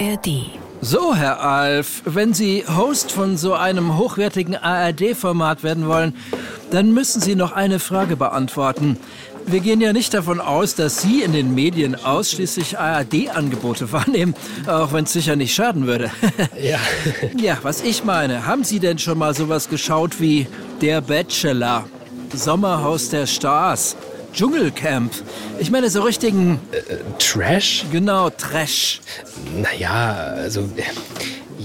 ARD. So, Herr Alf, wenn Sie Host von so einem hochwertigen ARD-Format werden wollen, dann müssen Sie noch eine Frage beantworten. Wir gehen ja nicht davon aus, dass Sie in den Medien ausschließlich ARD-Angebote wahrnehmen, auch wenn es sicher nicht schaden würde. Ja. ja, was ich meine, haben Sie denn schon mal sowas geschaut wie Der Bachelor, Sommerhaus der Stars, Dschungelcamp? Ich meine, so richtigen, Trash? genau, Trash. Naja, also. äh,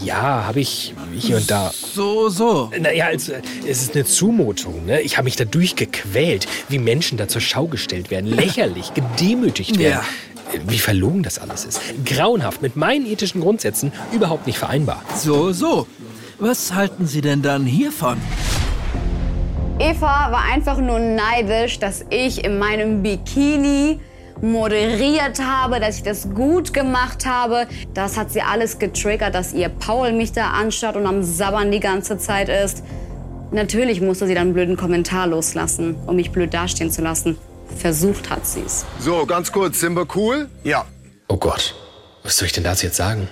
Ja, habe ich hier und da. So, so. Naja, also, es ist eine Zumutung. Ne? Ich habe mich dadurch gequält, wie Menschen da zur Schau gestellt werden. Lächerlich, gedemütigt werden. Wie verlogen das alles ist. Grauenhaft, mit meinen ethischen Grundsätzen überhaupt nicht vereinbar. So, so. Was halten Sie denn dann hiervon? Eva war einfach nur neidisch, dass ich in meinem Bikini moderiert habe, dass ich das gut gemacht habe. Das hat sie alles getriggert, dass ihr Paul mich da anschaut und am Sabbern die ganze Zeit ist. Natürlich musste sie dann einen blöden Kommentar loslassen, um mich blöd dastehen zu lassen. Versucht hat sie's. So, ganz kurz, sind wir cool? Ja. Oh Gott, was soll ich denn dazu jetzt sagen?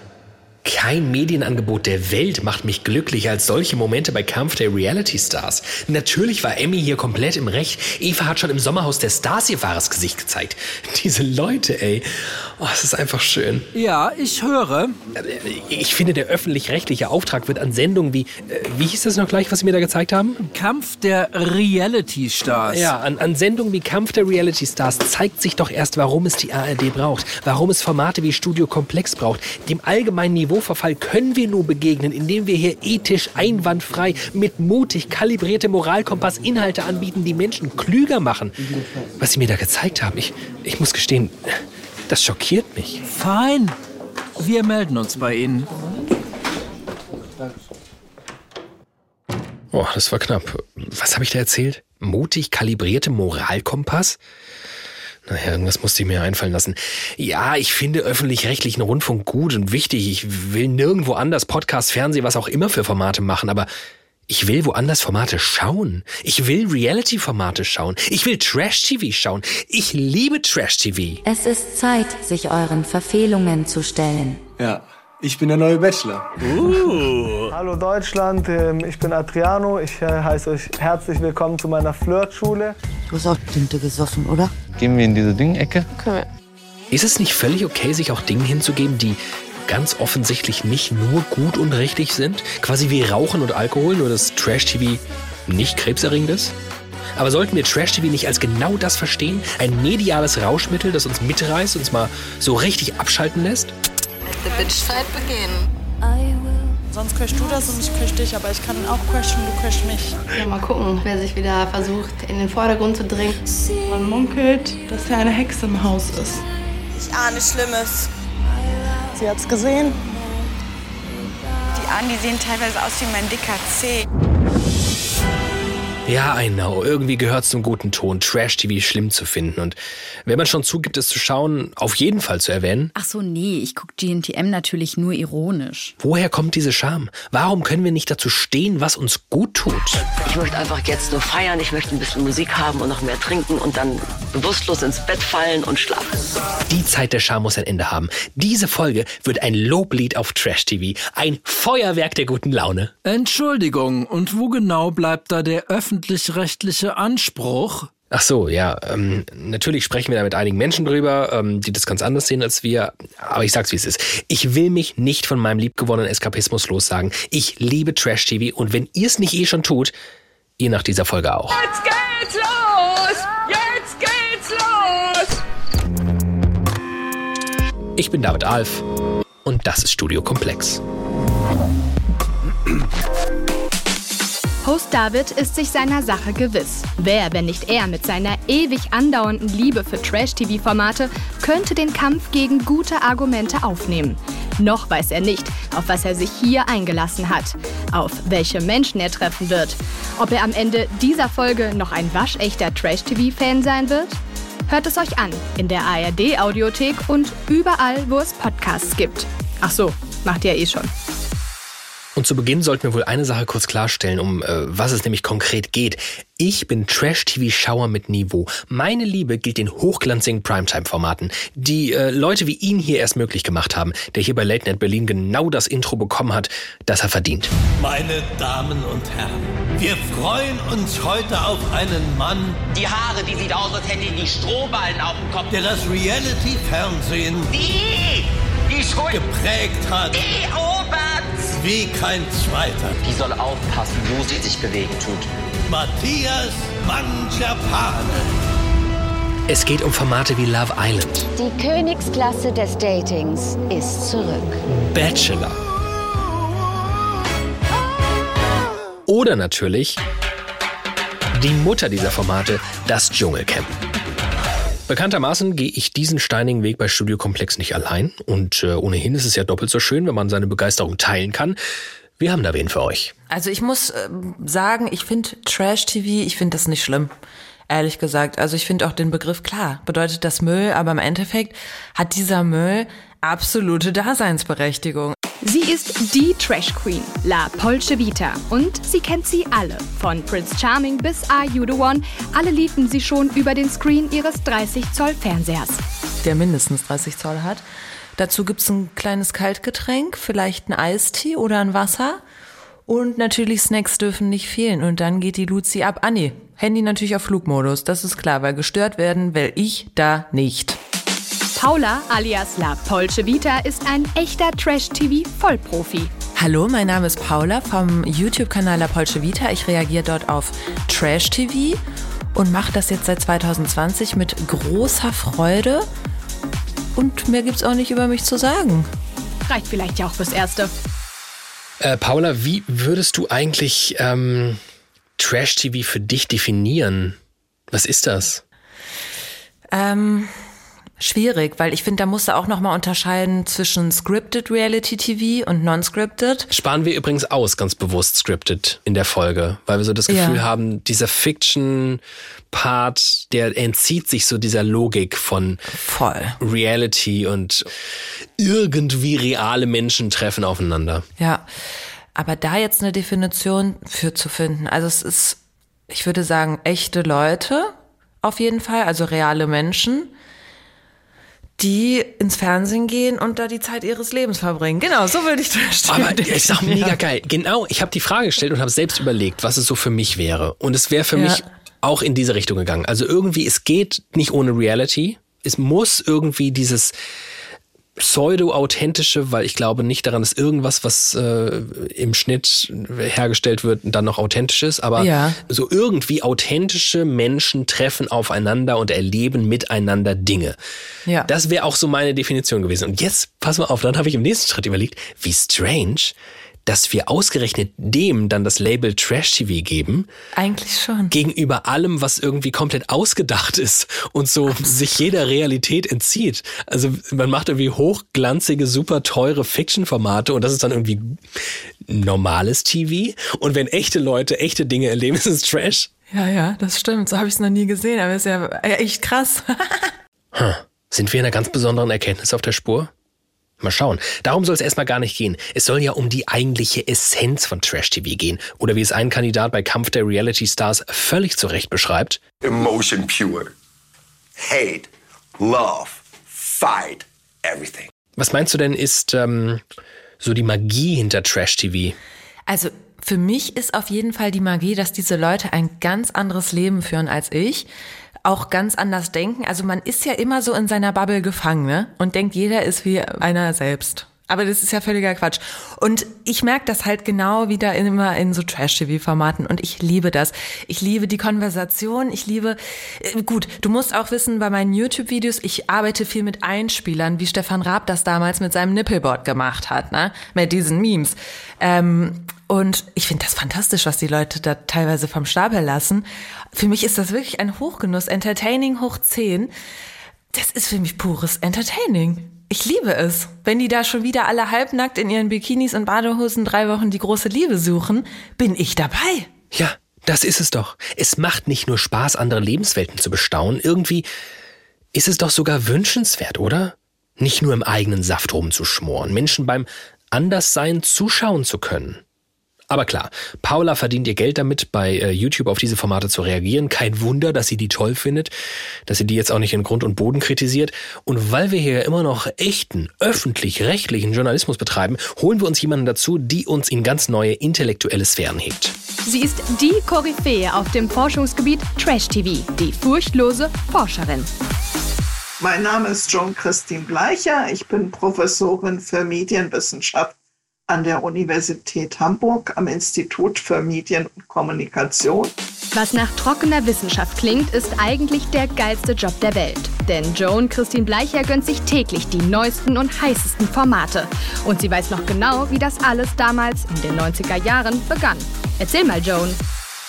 Kein Medienangebot der Welt macht mich glücklicher als solche Momente bei Kampf der Reality Stars. Natürlich war Emmy hier komplett im Recht. Eva hat schon im Sommerhaus der Stars ihr wahres Gesicht gezeigt. Diese Leute, ey. Oh, es ist einfach schön. Ja, ich höre. Ich finde, der öffentlich-rechtliche Auftrag wird an Sendungen wie, äh, wie hieß das noch gleich, was Sie mir da gezeigt haben? Kampf der Reality Stars. Ja, an, an Sendungen wie Kampf der Reality Stars zeigt sich doch erst, warum es die ARD braucht. Warum es Formate wie Studio Komplex braucht. Dem allgemeinen Niveauverfall können wir nur begegnen, indem wir hier ethisch einwandfrei mit mutig kalibriertem Moralkompass Inhalte anbieten, die Menschen klüger machen. Was Sie mir da gezeigt haben, ich, ich muss gestehen, das schockiert mich. Fein. Wir melden uns bei Ihnen. Oh, das war knapp. Was habe ich da erzählt? Mutig kalibrierte Moralkompass? Naja, irgendwas musste ich mir einfallen lassen. Ja, ich finde öffentlich-rechtlichen Rundfunk gut und wichtig. Ich will nirgendwo anders Podcast, Fernsehen, was auch immer für Formate machen, aber ich will woanders Formate schauen. Ich will Reality-Formate schauen. Ich will Trash-TV schauen. Ich liebe Trash-TV. Es ist Zeit, sich euren Verfehlungen zu stellen. Ja, ich bin der neue Bachelor. Hallo Deutschland, ähm, ich bin Adriano. Ich äh, heiße euch herzlich willkommen zu meiner Flirtschule. Du hast auch Tinte gesoffen, oder? Gehen wir in diese Ding-Ecke? Ist es nicht völlig okay, sich auch Dinge hinzugeben, die ganz offensichtlich nicht nur gut und richtig sind? Quasi wie Rauchen und Alkohol, nur dass Trash-TV nicht krebserregend ist? Aber sollten wir Trash-TV nicht als genau das verstehen? Ein mediales Rauschmittel, das uns mitreißt, uns mal so richtig abschalten lässt? The Bitch-Fight beginnen. Sonst crashst du das und ich crash dich, aber ich kann auch crashen, du crashst mich. Ja, mal gucken, wer sich wieder versucht, in den Vordergrund zu drängen. Man munkelt, dass hier eine Hexe im Haus ist. Ich ahne Schlimmes. Sie hat's gesehen. Die Ahnen, die sehen teilweise aus wie mein dicker Zeh. Ja, I know. Irgendwie gehört zum guten Ton, Trash-TV schlimm zu finden. Und wenn man schon zugibt, es zu schauen, auf jeden Fall zu erwähnen. Ach so, nee, ich guck GNTM natürlich nur ironisch. Woher kommt diese Scham? Warum können wir nicht dazu stehen, was uns gut tut? Ich möchte einfach jetzt nur feiern, ich möchte ein bisschen Musik haben und noch mehr trinken und dann bewusstlos ins Bett fallen und schlafen. Die Zeit der Scham muss ein Ende haben. Diese Folge wird ein Loblied auf Trash-TV. Ein Feuerwerk der guten Laune. Entschuldigung, und wo genau bleibt da der öffentlich-rechtliche Anspruch? Ach so, ja. Ähm, natürlich sprechen wir da mit einigen Menschen drüber, ähm, die das ganz anders sehen als wir. Aber ich sag's, wie es ist. Ich will mich nicht von meinem liebgewonnenen Eskapismus lossagen. Ich liebe Trash-TV und wenn ihr es nicht eh schon tut, ihr nach dieser Folge auch. Jetzt geht's los! Jetzt geht's los! Ich bin David Alf und das ist Studio Komplex. Host David ist sich seiner Sache gewiss. Wer, wenn nicht er, mit seiner ewig andauernden Liebe für Trash-TV-Formate, könnte den Kampf gegen gute Argumente aufnehmen? Noch weiß er nicht, auf was er sich hier eingelassen hat, auf welche Menschen er treffen wird, ob er am Ende dieser Folge noch ein waschechter Trash-TV-Fan sein wird? Hört es euch an in der ARD-Audiothek und überall, wo es Podcasts gibt. Ach so, macht ihr eh schon. Und zu Beginn sollten wir wohl eine Sache kurz klarstellen, um äh, was es nämlich konkret geht. Ich bin Trash-TV-Schauer mit Niveau. Meine Liebe gilt den hochglanzigen Primetime-Formaten, die äh, Leute wie ihn hier erst möglich gemacht haben, der hier bei Late Night Berlin genau das Intro bekommen hat, das er verdient. Meine Damen und Herren, wir freuen uns heute auf einen Mann, Die Haare, die sieht aus, als hätte die die Strohballen auf dem Kopf. der das Reality-Fernsehen Die! Die Schuld! geprägt hat Die Oberts! Wie kein zweiter. Die soll aufpassen, wo sie sich bewegen tut. Matthias Mangiapane. Es geht um Formate wie Love Island, Die Königsklasse des Datings ist zurück. Bachelor oder natürlich die Mutter dieser Formate, das Dschungelcamp. Bekanntermaßen gehe ich diesen steinigen Weg bei Studiokomplex nicht allein und äh, ohnehin ist es ja doppelt so schön, wenn man seine Begeisterung teilen kann. Wir haben da wen für euch. Also ich muss äh, sagen, ich finde Trash-TV, ich finde das nicht schlimm. Ehrlich gesagt. Also ich finde auch den Begriff klar. Bedeutet das Müll, aber im Endeffekt hat dieser Müll absolute Daseinsberechtigung. Sie ist die Trash Queen, La Polce Vita. Und sie kennt sie alle. Von Prince Charming bis Are You the One. Alle liebten sie schon über den Screen ihres 30 Zoll Fernsehers. Der mindestens 30 Zoll hat. Dazu gibt's ein kleines Kaltgetränk, vielleicht ein Eistee oder ein Wasser. Und natürlich Snacks dürfen nicht fehlen. Und dann geht die Luzi ab. Ah nee, Handy natürlich auf Flugmodus, das ist klar, weil gestört werden will ich da nicht. Paula alias La Polce Vita ist ein echter Trash-TV-Vollprofi. Hallo, mein Name ist Paula vom YouTube-Kanal La Polce Vita. Ich reagiere dort auf Trash-TV und mache das jetzt seit 2020 mit großer Freude. Und mehr gibt's auch nicht über mich zu sagen. Reicht vielleicht ja auch fürs Erste. Äh, Paula, wie würdest du eigentlich ähm, Trash-TV für dich definieren? Was ist das? Ähm, schwierig, weil ich finde, da musst du auch nochmal unterscheiden zwischen Scripted Reality TV und Non-Scripted. Sparen wir übrigens aus, ganz bewusst scripted in der Folge, weil wir so das Gefühl Ja. haben, dieser Fiction-Part, der entzieht sich so dieser Logik von Voll. Reality und irgendwie reale Menschen treffen aufeinander. Ja, aber da jetzt eine Definition für zu finden, also es ist, ich würde sagen, echte Leute auf jeden Fall, also reale Menschen, die ins Fernsehen gehen und da die Zeit ihres Lebens verbringen. Genau, so würde ich das Aber ist auch mega geil. Genau, ich habe die Frage gestellt und habe selbst überlegt, was es so für mich wäre. Und es wäre für Ja. mich auch in diese Richtung gegangen. Also irgendwie, es geht nicht ohne Reality. Es muss irgendwie dieses pseudo-authentische, weil ich glaube nicht daran, dass irgendwas, was äh, im Schnitt hergestellt wird, dann noch authentisch ist, aber Ja. so irgendwie authentische Menschen treffen aufeinander und erleben miteinander Dinge. Ja. Das wäre auch so meine Definition gewesen. Und jetzt, pass mal auf, dann habe ich im nächsten Schritt überlegt, wie strange, dass wir ausgerechnet dem dann das Label Trash TV geben, Eigentlich schon. gegenüber allem, was irgendwie komplett ausgedacht ist und so sich jeder Realität entzieht. Also man macht irgendwie hochglanzige, super teure Fiction-Formate und das ist dann irgendwie normales TV. Und wenn echte Leute echte Dinge erleben, ist es Trash. Ja, ja, das stimmt. So habe ich es noch nie gesehen, aber ist ja echt krass. Hm. Sind wir einer ganz besonderen Erkenntnis auf der Spur? Mal schauen. Darum soll es erstmal gar nicht gehen. Es soll ja um die eigentliche Essenz von Trash TV gehen. Oder wie es ein Kandidat bei Kampf der Reality Stars völlig zu Recht beschreibt. Emotion pure. Hate, love, fight, everything. Was meinst du denn ist ähm, so die Magie hinter Trash TV? Also für mich ist auf jeden Fall die Magie, dass diese Leute ein ganz anderes Leben führen als ich, auch ganz anders denken. Also man ist ja immer so in seiner Bubble gefangen ne? und denkt, jeder ist wie einer selbst. Aber das ist ja völliger Quatsch. Und ich merke das halt genau wieder immer in so Trash-TV-Formaten. Und ich liebe das. Ich liebe die Konversation. Ich liebe, äh, gut, du musst auch wissen, bei meinen YouTube-Videos, ich arbeite viel mit Einspielern, wie Stefan Raab das damals mit seinem Nippelboard gemacht hat, ne? Mit diesen Memes. Ähm, und ich finde das fantastisch, was die Leute da teilweise vom Stapel lassen. Für mich ist das wirklich ein Hochgenuss. Entertaining hoch 10. Das ist für mich pures Entertaining. Ich liebe es. Wenn die da schon wieder alle halbnackt in ihren Bikinis und Badehosen drei Wochen die große Liebe suchen, bin ich dabei. Ja, das ist es doch. Es macht nicht nur Spaß, andere Lebenswelten zu bestaunen. Irgendwie ist es doch sogar wünschenswert, oder? Nicht nur im eigenen Saft rumzuschmoren, Menschen beim Anderssein zuschauen zu können. Aber klar, Paula verdient ihr Geld damit, bei äh, YouTube auf diese Formate zu reagieren. Kein Wunder, dass sie die toll findet, dass sie die jetzt auch nicht in Grund und Boden kritisiert. Und weil wir hier immer noch echten, öffentlich-rechtlichen Journalismus betreiben, holen wir uns jemanden dazu, die uns in ganz neue intellektuelle Sphären hebt. Sie ist die Koryphäe auf dem Forschungsgebiet Trash TV, die furchtlose Forscherin. Mein Name ist Joan Christine Bleicher. Ich bin Professorin für Medienwissenschaft an der Universität Hamburg am Institut für Medien und Kommunikation. Was nach trockener Wissenschaft klingt, ist eigentlich der geilste Job der Welt. Denn Joan Christine Bleicher gönnt sich täglich die neuesten und heißesten Formate. Und sie weiß noch genau, wie das alles damals in den 90er Jahren begann. Erzähl mal, Joan.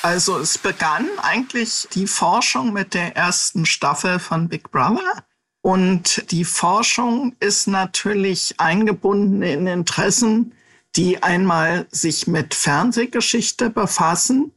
Also es begann eigentlich die Forschung mit der ersten Staffel von Big Brother. Und die Forschung ist natürlich eingebunden in Interessen, die einmal sich mit Fernsehgeschichte befassen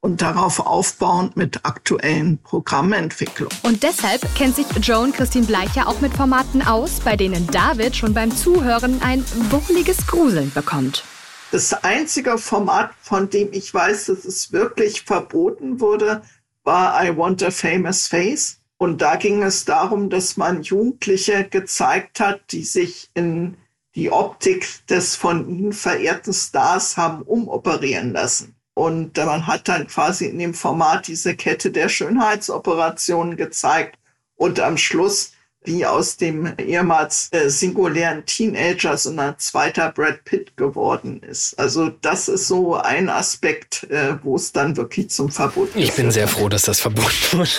und darauf aufbauend mit aktuellen Programmentwicklungen. Und deshalb kennt sich Joan Christine Bleicher auch mit Formaten aus, bei denen David schon beim Zuhören ein wohliges Gruseln bekommt. Das einzige Format, von dem ich weiß, dass es wirklich verboten wurde, war I Want a Famous Face. Und da ging es darum, dass man Jugendliche gezeigt hat, die sich in die Optik des von ihnen verehrten Stars haben umoperieren lassen. Und man hat dann quasi in dem Format diese Kette der Schönheitsoperationen gezeigt und am Schluss, wie aus dem ehemals äh, singulären Teenager so ein zweiter Brad Pitt geworden ist. Also das ist so ein Aspekt, äh, wo es dann wirklich zum Verbot Ich bin sehr froh, dass das verboten wurde.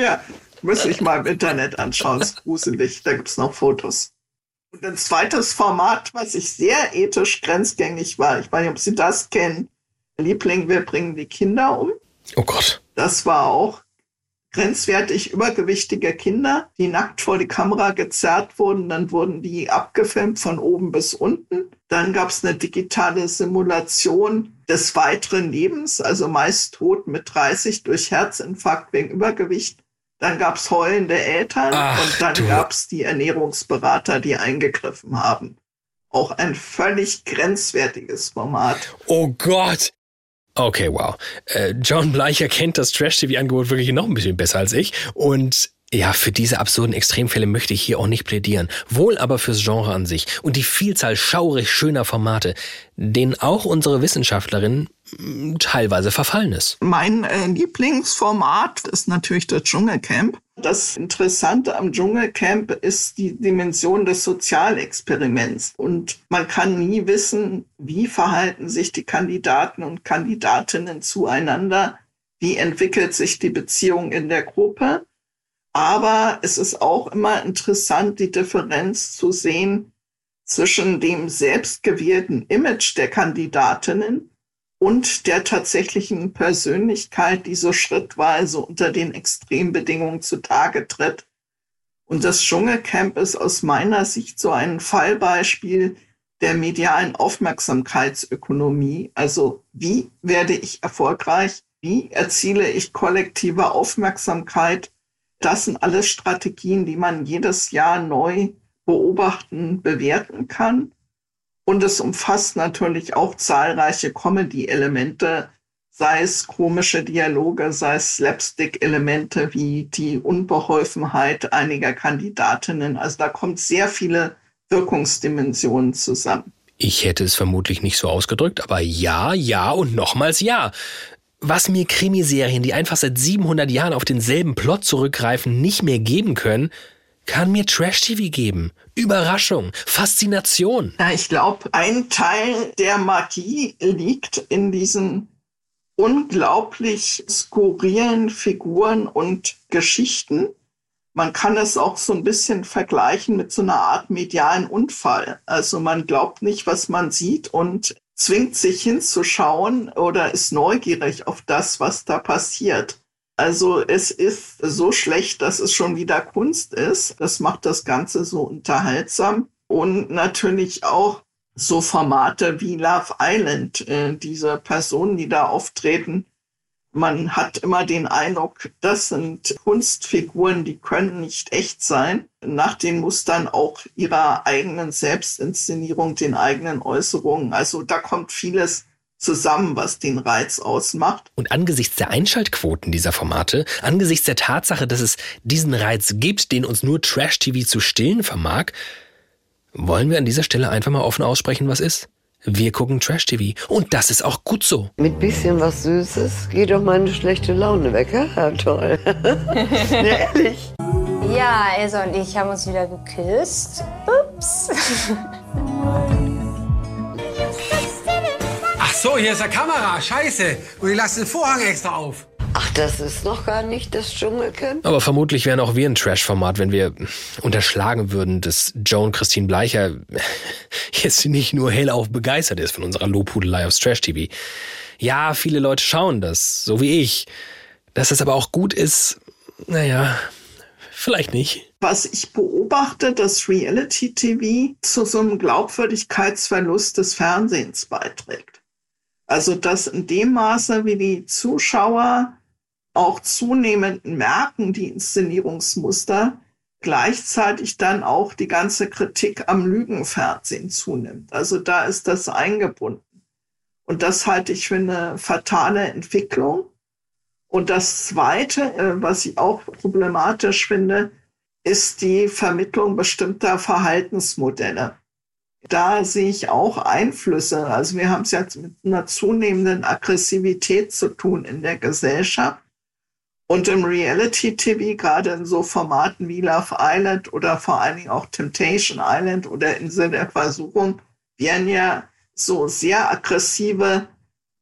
ja, muss ich mal im Internet anschauen, ist gruselig, da gibt's noch Fotos. Und ein zweites Format, was ich sehr ethisch grenzgängig war, ich weiß nicht, ob Sie das kennen, Liebling, wir bringen die Kinder um. Oh Gott. Das war auch grenzwertig übergewichtige Kinder, die nackt vor die Kamera gezerrt wurden. Dann wurden die abgefilmt von oben bis unten. Dann gab es eine digitale Simulation des weiteren Lebens, also meist tot mit 30 durch Herzinfarkt wegen Übergewicht. Dann gab es heulende Eltern Ach, und dann gab es die Ernährungsberater, die eingegriffen haben. Auch ein völlig grenzwertiges Format. Oh Gott! Okay, wow. Äh, John Bleicher kennt das Trash-TV-Angebot wirklich noch ein bisschen besser als ich. Und ja, für diese absurden Extremfälle möchte ich hier auch nicht plädieren. Wohl aber fürs Genre an sich und die Vielzahl schaurig schöner Formate, denen auch unsere Wissenschaftlerin hm, teilweise verfallen ist. Mein äh, Lieblingsformat ist natürlich das Dschungelcamp. Das Interessante am Dschungelcamp ist die Dimension des Sozialexperiments. Und man kann nie wissen, wie verhalten sich die Kandidaten und Kandidatinnen zueinander, wie entwickelt sich die Beziehung in der Gruppe. Aber es ist auch immer interessant, die Differenz zu sehen zwischen dem selbstgewählten Image der Kandidatinnen und der tatsächlichen Persönlichkeit, die so schrittweise unter den Extrembedingungen zutage tritt. Und das Dschungelcamp ist aus meiner Sicht so ein Fallbeispiel der medialen Aufmerksamkeitsökonomie. Also wie werde ich erfolgreich? Wie erziele ich kollektive Aufmerksamkeit? Das sind alles Strategien, die man jedes Jahr neu beobachten, bewerten kann. Und es umfasst natürlich auch zahlreiche Comedy-Elemente, sei es komische Dialoge, sei es Slapstick-Elemente wie die Unbeholfenheit einiger Kandidatinnen. Also da kommt sehr viele Wirkungsdimensionen zusammen. Ich hätte es vermutlich nicht so ausgedrückt, aber ja, ja und nochmals ja. Was mir Krimiserien, die einfach seit 700 Jahren auf denselben Plot zurückgreifen, nicht mehr geben können, kann mir Trash-TV geben. Überraschung, Faszination. Ja, ich glaube, ein Teil der Magie liegt in diesen unglaublich skurrilen Figuren und Geschichten. Man kann es auch so ein bisschen vergleichen mit so einer Art medialen Unfall. Also man glaubt nicht, was man sieht und zwingt sich hinzuschauen oder ist neugierig auf das, was da passiert. Also es ist so schlecht, dass es schon wieder Kunst ist. Das macht das Ganze so unterhaltsam. Und natürlich auch so Formate wie Love Island. Äh, diese Personen, die da auftreten, Man hat immer den Eindruck, das sind Kunstfiguren, die können nicht echt sein, nach den Mustern auch ihrer eigenen Selbstinszenierung, den eigenen Äußerungen. Also da kommt vieles zusammen, was den Reiz ausmacht. Und angesichts der Einschaltquoten dieser Formate, angesichts der Tatsache, dass es diesen Reiz gibt, den uns nur Trash-TV zu stillen vermag, wollen wir an dieser Stelle einfach mal offen aussprechen, was ist? Wir gucken Trash-TV. Und das ist auch gut so. Mit bisschen was Süßes geht doch meine schlechte Laune weg. Ja, toll. ja, ehrlich. Ja, Elsa und ich haben uns wieder geküsst. Ups. Ach so, hier ist der Kamera. Scheiße. Und ihr lasst den Vorhang extra auf. Ach, das ist noch gar nicht das Dschungelcamp? Aber vermutlich wären auch wir ein Trash-Format, wenn wir unterschlagen würden, dass Joan Christine Bleicher jetzt nicht nur hellauf begeistert ist von unserer Lobhudelei aufs Trash-TV. Ja, viele Leute schauen das, so wie ich. Dass es aber auch gut ist, naja, vielleicht nicht. Was ich beobachte, dass Reality-TV zu so einem Glaubwürdigkeitsverlust des Fernsehens beiträgt. Also, dass in dem Maße, wie die Zuschauer auch zunehmend merken, die Inszenierungsmuster, gleichzeitig dann auch die ganze Kritik am Lügenfernsehen zunimmt. Also da ist das eingebunden. Und das halte ich für eine fatale Entwicklung. Und das Zweite, äh, was ich auch problematisch finde, ist die Vermittlung bestimmter Verhaltensmodelle. Da sehe ich auch Einflüsse. Also wir haben es jetzt mit einer zunehmenden Aggressivität zu tun in der Gesellschaft. Und im Reality-TV, gerade in so Formaten wie Love Island oder vor allen Dingen auch Temptation Island oder Insel der Versuchung, werden ja so sehr aggressive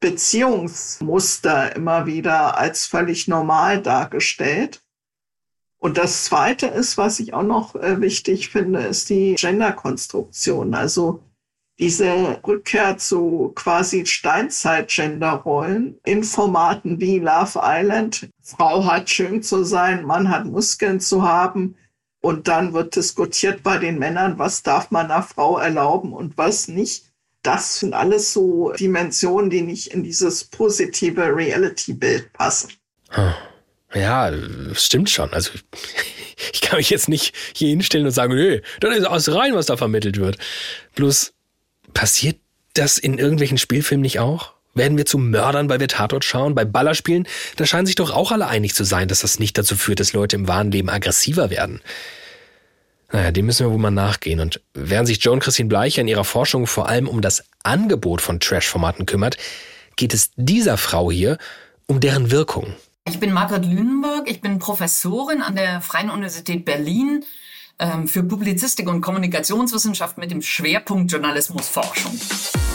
Beziehungsmuster immer wieder als völlig normal dargestellt. Und das Zweite ist, was ich auch noch äh, wichtig finde, ist die Genderkonstruktion. Also diese Rückkehr zu quasi Steinzeit-Gender-Rollen in Formaten wie Love Island. Frau hat schön zu sein, Mann hat Muskeln zu haben. Und dann wird diskutiert bei den Männern, was darf man einer Frau erlauben und was nicht. Das sind alles so Dimensionen, die nicht in dieses positive Reality-Bild passen. Ja, stimmt schon. Also ich kann mich jetzt nicht hier hinstellen und sagen, nö, das ist aus rein, was da vermittelt wird. Bloß Passiert das in irgendwelchen Spielfilmen nicht auch? Werden wir zu Mördern, weil wir Tatort schauen? Bei Ballerspielen, da scheinen sich doch auch alle einig zu sein, dass das nicht dazu führt, dass Leute im wahren Leben aggressiver werden. Naja, dem müssen wir wohl mal nachgehen. Und während sich Joan Christine Bleicher in ihrer Forschung vor allem um das Angebot von Trash-Formaten kümmert, geht es dieser Frau hier um deren Wirkung. Ich bin Margret Lünenberg, ich bin Professorin an der Freien Universität Berlin ähm, für Publizistik und Kommunikationswissenschaft mit dem Schwerpunkt Journalismusforschung.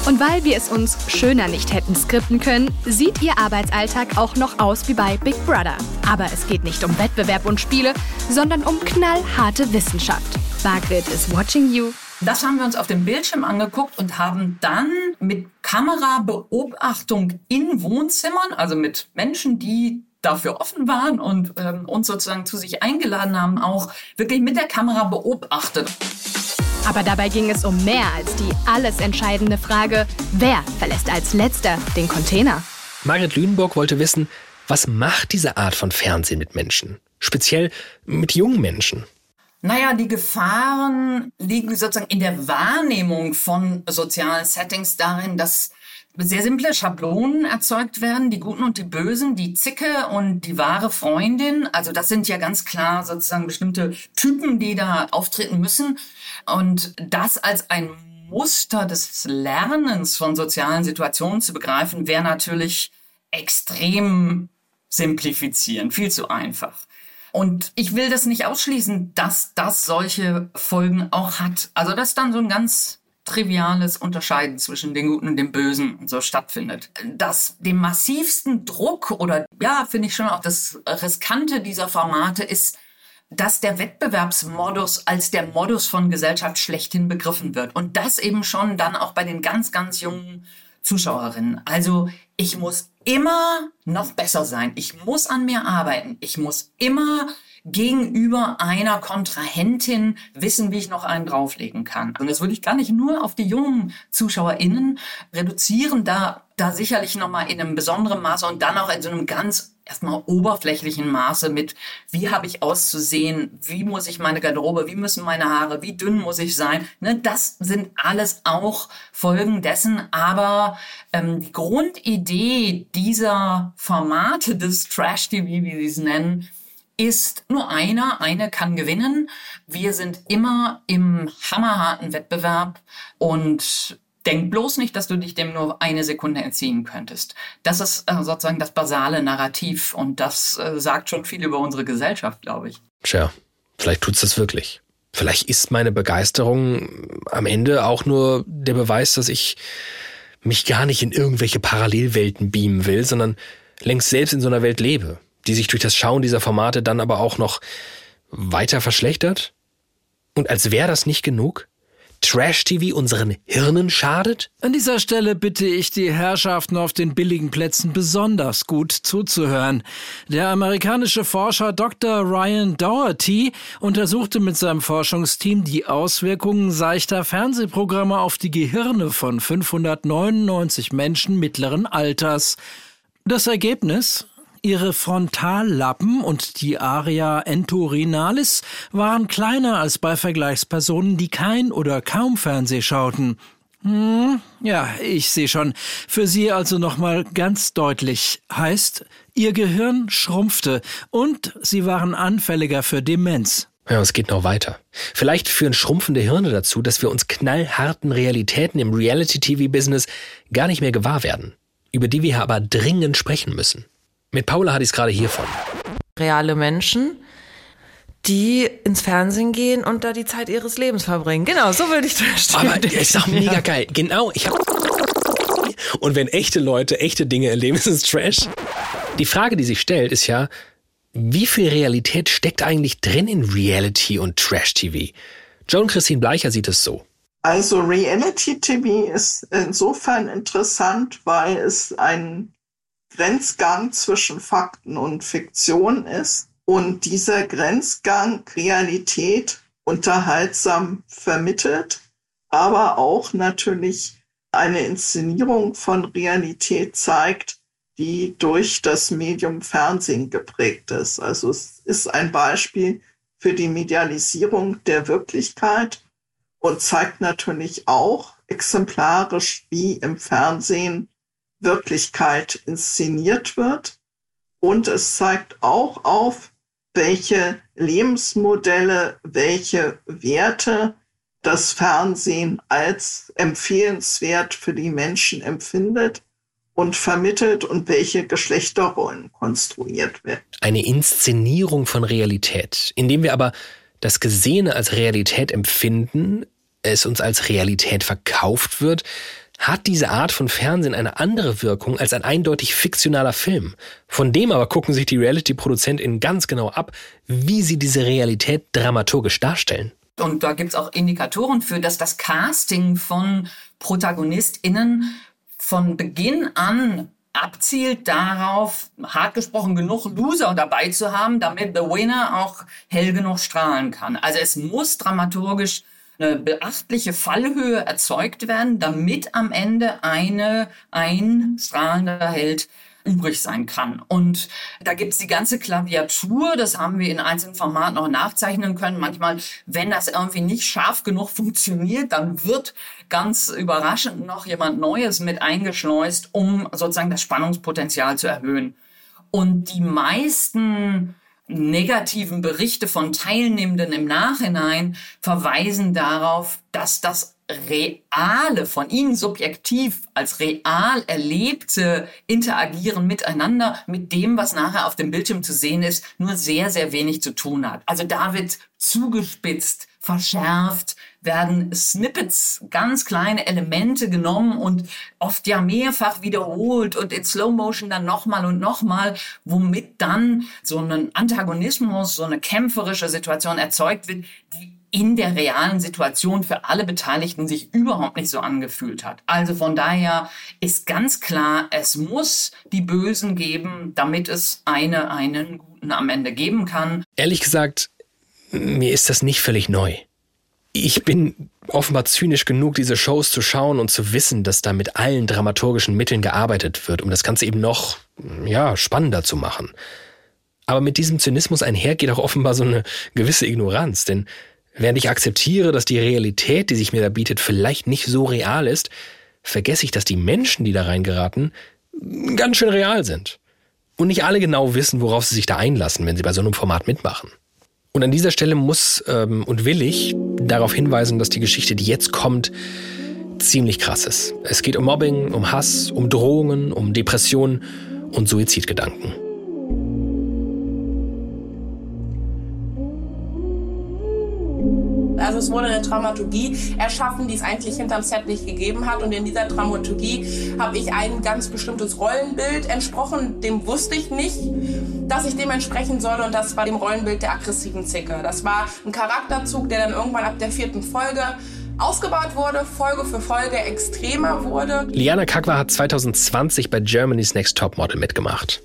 Und weil wir es uns schöner nicht hätten skripten können, sieht ihr Arbeitsalltag auch noch aus wie bei Big Brother. Aber es geht nicht um Wettbewerb und Spiele, sondern um knallharte Wissenschaft. Margret is watching you. Das haben wir uns auf dem Bildschirm angeguckt und haben dann mit Kamerabeobachtung in Wohnzimmern, also mit Menschen, die dafür offen waren und ähm, uns sozusagen zu sich eingeladen haben, auch wirklich mit der Kamera beobachtet. Aber dabei ging es um mehr als die alles entscheidende Frage, wer verlässt als letzter den Container? Margret Lüneburg wollte wissen, was macht diese Art von Fernsehen mit Menschen? Speziell mit jungen Menschen. Naja, die Gefahren liegen sozusagen in der Wahrnehmung von sozialen Settings darin, dass sehr simple Schablonen erzeugt werden, die Guten und die Bösen, die Zicke und die wahre Freundin. Also das sind ja ganz klar sozusagen bestimmte Typen, die da auftreten müssen. Und das als ein Muster des Lernens von sozialen Situationen zu begreifen, wäre natürlich extrem simplifizieren, viel zu einfach. Und ich will das nicht ausschließen, dass das solche Folgen auch hat. Also das ist dann so ein ganz triviales Unterscheiden zwischen den Guten und dem Bösen und so stattfindet. Das dem massivsten Druck oder ja, finde ich schon auch das Riskante dieser Formate ist, dass der Wettbewerbsmodus als der Modus von Gesellschaft schlechthin begriffen wird. Und das eben schon dann auch bei den ganz, ganz jungen Zuschauerinnen. Also ich muss immer noch besser sein. Ich muss an mir arbeiten. Ich muss immer gegenüber einer Kontrahentin wissen, wie ich noch einen drauflegen kann. Und das würde ich gar nicht nur auf die jungen ZuschauerInnen reduzieren, da, da sicherlich nochmal in einem besonderen Maße und dann auch in so einem ganz erstmal oberflächlichen Maße mit, wie habe ich auszusehen, wie muss ich meine Garderobe, wie müssen meine Haare, wie dünn muss ich sein. Ne, das sind alles auch Folgen dessen. Aber ähm, die Grundidee dieser Formate des Trash-TV, wie sie es nennen, ist nur einer, eine kann gewinnen. Wir sind immer im hammerharten Wettbewerb und denk bloß nicht, dass du dich dem nur eine Sekunde entziehen könntest. Das ist äh, sozusagen das basale Narrativ und das äh, sagt schon viel über unsere Gesellschaft, glaube ich. Tja, vielleicht tut's das wirklich. Vielleicht ist meine Begeisterung am Ende auch nur der Beweis, dass ich mich gar nicht in irgendwelche Parallelwelten beamen will, sondern längst selbst in so einer Welt lebe, die sich durch das Schauen dieser Formate dann aber auch noch weiter verschlechtert? Und als wäre das nicht genug? Trash-TV unseren Hirnen schadet? An dieser Stelle bitte ich die Herrschaften auf den billigen Plätzen besonders gut zuzuhören. Der amerikanische Forscher Dr. Ryan Doherty untersuchte mit seinem Forschungsteam die Auswirkungen seichter Fernsehprogramme auf die Gehirne von 599 Menschen mittleren Alters. Das Ergebnis? Ihre Frontallappen und die Aria entorinalis waren kleiner als bei Vergleichspersonen, die kein oder kaum Fernseh schauten. Hm, ja, ich sehe schon. Für Sie also nochmal ganz deutlich. Heißt, Ihr Gehirn schrumpfte und Sie waren anfälliger für Demenz. Ja, es geht noch weiter. Vielleicht führen schrumpfende Hirne dazu, dass wir uns knallharten Realitäten im Reality-TV-Business gar nicht mehr gewahr werden, über die wir aber dringend sprechen müssen. Mit Paula hatte ich es gerade hiervon. Reale Menschen, die ins Fernsehen gehen und da die Zeit ihres Lebens verbringen. Genau, so würde ich das stellen. Aber ist doch mega geil. Genau, ich hab Und wenn echte Leute echte Dinge erleben, ist es Trash. Die Frage, die sich stellt, ist ja, wie viel Realität steckt eigentlich drin in Reality und Trash-TV? Joan Christine Bleicher sieht es so. Also Reality TV ist insofern interessant, weil es ein Grenzgang zwischen Fakten und Fiktion ist und dieser Grenzgang Realität unterhaltsam vermittelt, aber auch natürlich eine Inszenierung von Realität zeigt, die durch das Medium Fernsehen geprägt ist. Also es ist ein Beispiel für die Medialisierung der Wirklichkeit und zeigt natürlich auch exemplarisch, wie im Fernsehen Wirklichkeit inszeniert wird. Und es zeigt auch auf, welche Lebensmodelle, welche Werte das Fernsehen als empfehlenswert für die Menschen empfindet und vermittelt und welche Geschlechterrollen konstruiert werden. Eine Inszenierung von Realität, indem wir aber das Gesehene als Realität empfinden, es uns als Realität verkauft wird, hat diese Art von Fernsehen eine andere Wirkung als ein eindeutig fiktionaler Film. Von dem aber gucken sich die Reality-ProduzentInnen ganz genau ab, wie sie diese Realität dramaturgisch darstellen. Und da gibt's auch Indikatoren für, dass das Casting von ProtagonistInnen von Beginn an abzielt darauf, hart gesprochen, genug Loser dabei zu haben, damit The Winner auch hell genug strahlen kann. Also es muss dramaturgisch eine beachtliche Fallhöhe erzeugt werden, damit am Ende eine ein strahlender Held übrig sein kann. Und da gibt's die ganze Klaviatur, das haben wir in einzelnen Formaten auch nachzeichnen können. Manchmal, wenn das irgendwie nicht scharf genug funktioniert, dann wird ganz überraschend noch jemand Neues mit eingeschleust, um sozusagen das Spannungspotenzial zu erhöhen. Und die meisten negativen Berichte von Teilnehmenden im Nachhinein verweisen darauf, dass das reale, von ihnen subjektiv als real erlebte Interagieren miteinander mit dem, was nachher auf dem Bildschirm zu sehen ist, nur sehr, sehr wenig zu tun hat. Also da wird zugespitzt, verschärft, werden Snippets, ganz kleine Elemente genommen und oft ja mehrfach wiederholt und in Slow Motion dann nochmal und nochmal, womit dann so ein Antagonismus, so eine kämpferische Situation erzeugt wird, die in der realen Situation für alle Beteiligten sich überhaupt nicht so angefühlt hat. Also von daher ist ganz klar, es muss die Bösen geben, damit es eine einen Guten am Ende geben kann. Ehrlich gesagt, mir ist das nicht völlig neu. Ich bin offenbar zynisch genug, diese Shows zu schauen und zu wissen, dass da mit allen dramaturgischen Mitteln gearbeitet wird, um das Ganze eben noch, ja, spannender zu machen. Aber mit diesem Zynismus einher geht auch offenbar so eine gewisse Ignoranz, denn Während ich akzeptiere, dass die Realität, die sich mir da bietet, vielleicht nicht so real ist, vergesse ich, dass die Menschen, die da reingeraten, ganz schön real sind. Und nicht alle genau wissen, worauf sie sich da einlassen, wenn sie bei so einem Format mitmachen. Und an dieser Stelle muss ähm, und will ich darauf hinweisen, dass die Geschichte, die jetzt kommt, ziemlich krass ist. Es geht um Mobbing, um Hass, um Drohungen, um Depressionen und Suizidgedanken. Es wurde eine Dramaturgie erschaffen, die es eigentlich hinterm Set nicht gegeben hat. Und in dieser Dramaturgie habe ich ein ganz bestimmtes Rollenbild entsprochen. Dem wusste ich nicht, dass ich dem entsprechen soll. Und das war dem Rollenbild der aggressiven Zicke. Das war ein Charakterzug, der dann irgendwann ab der vierten Folge ausgebaut wurde, Folge für Folge extremer wurde. Liana Kakwa hat 2020 bei Germany's Next Top Model mitgemacht.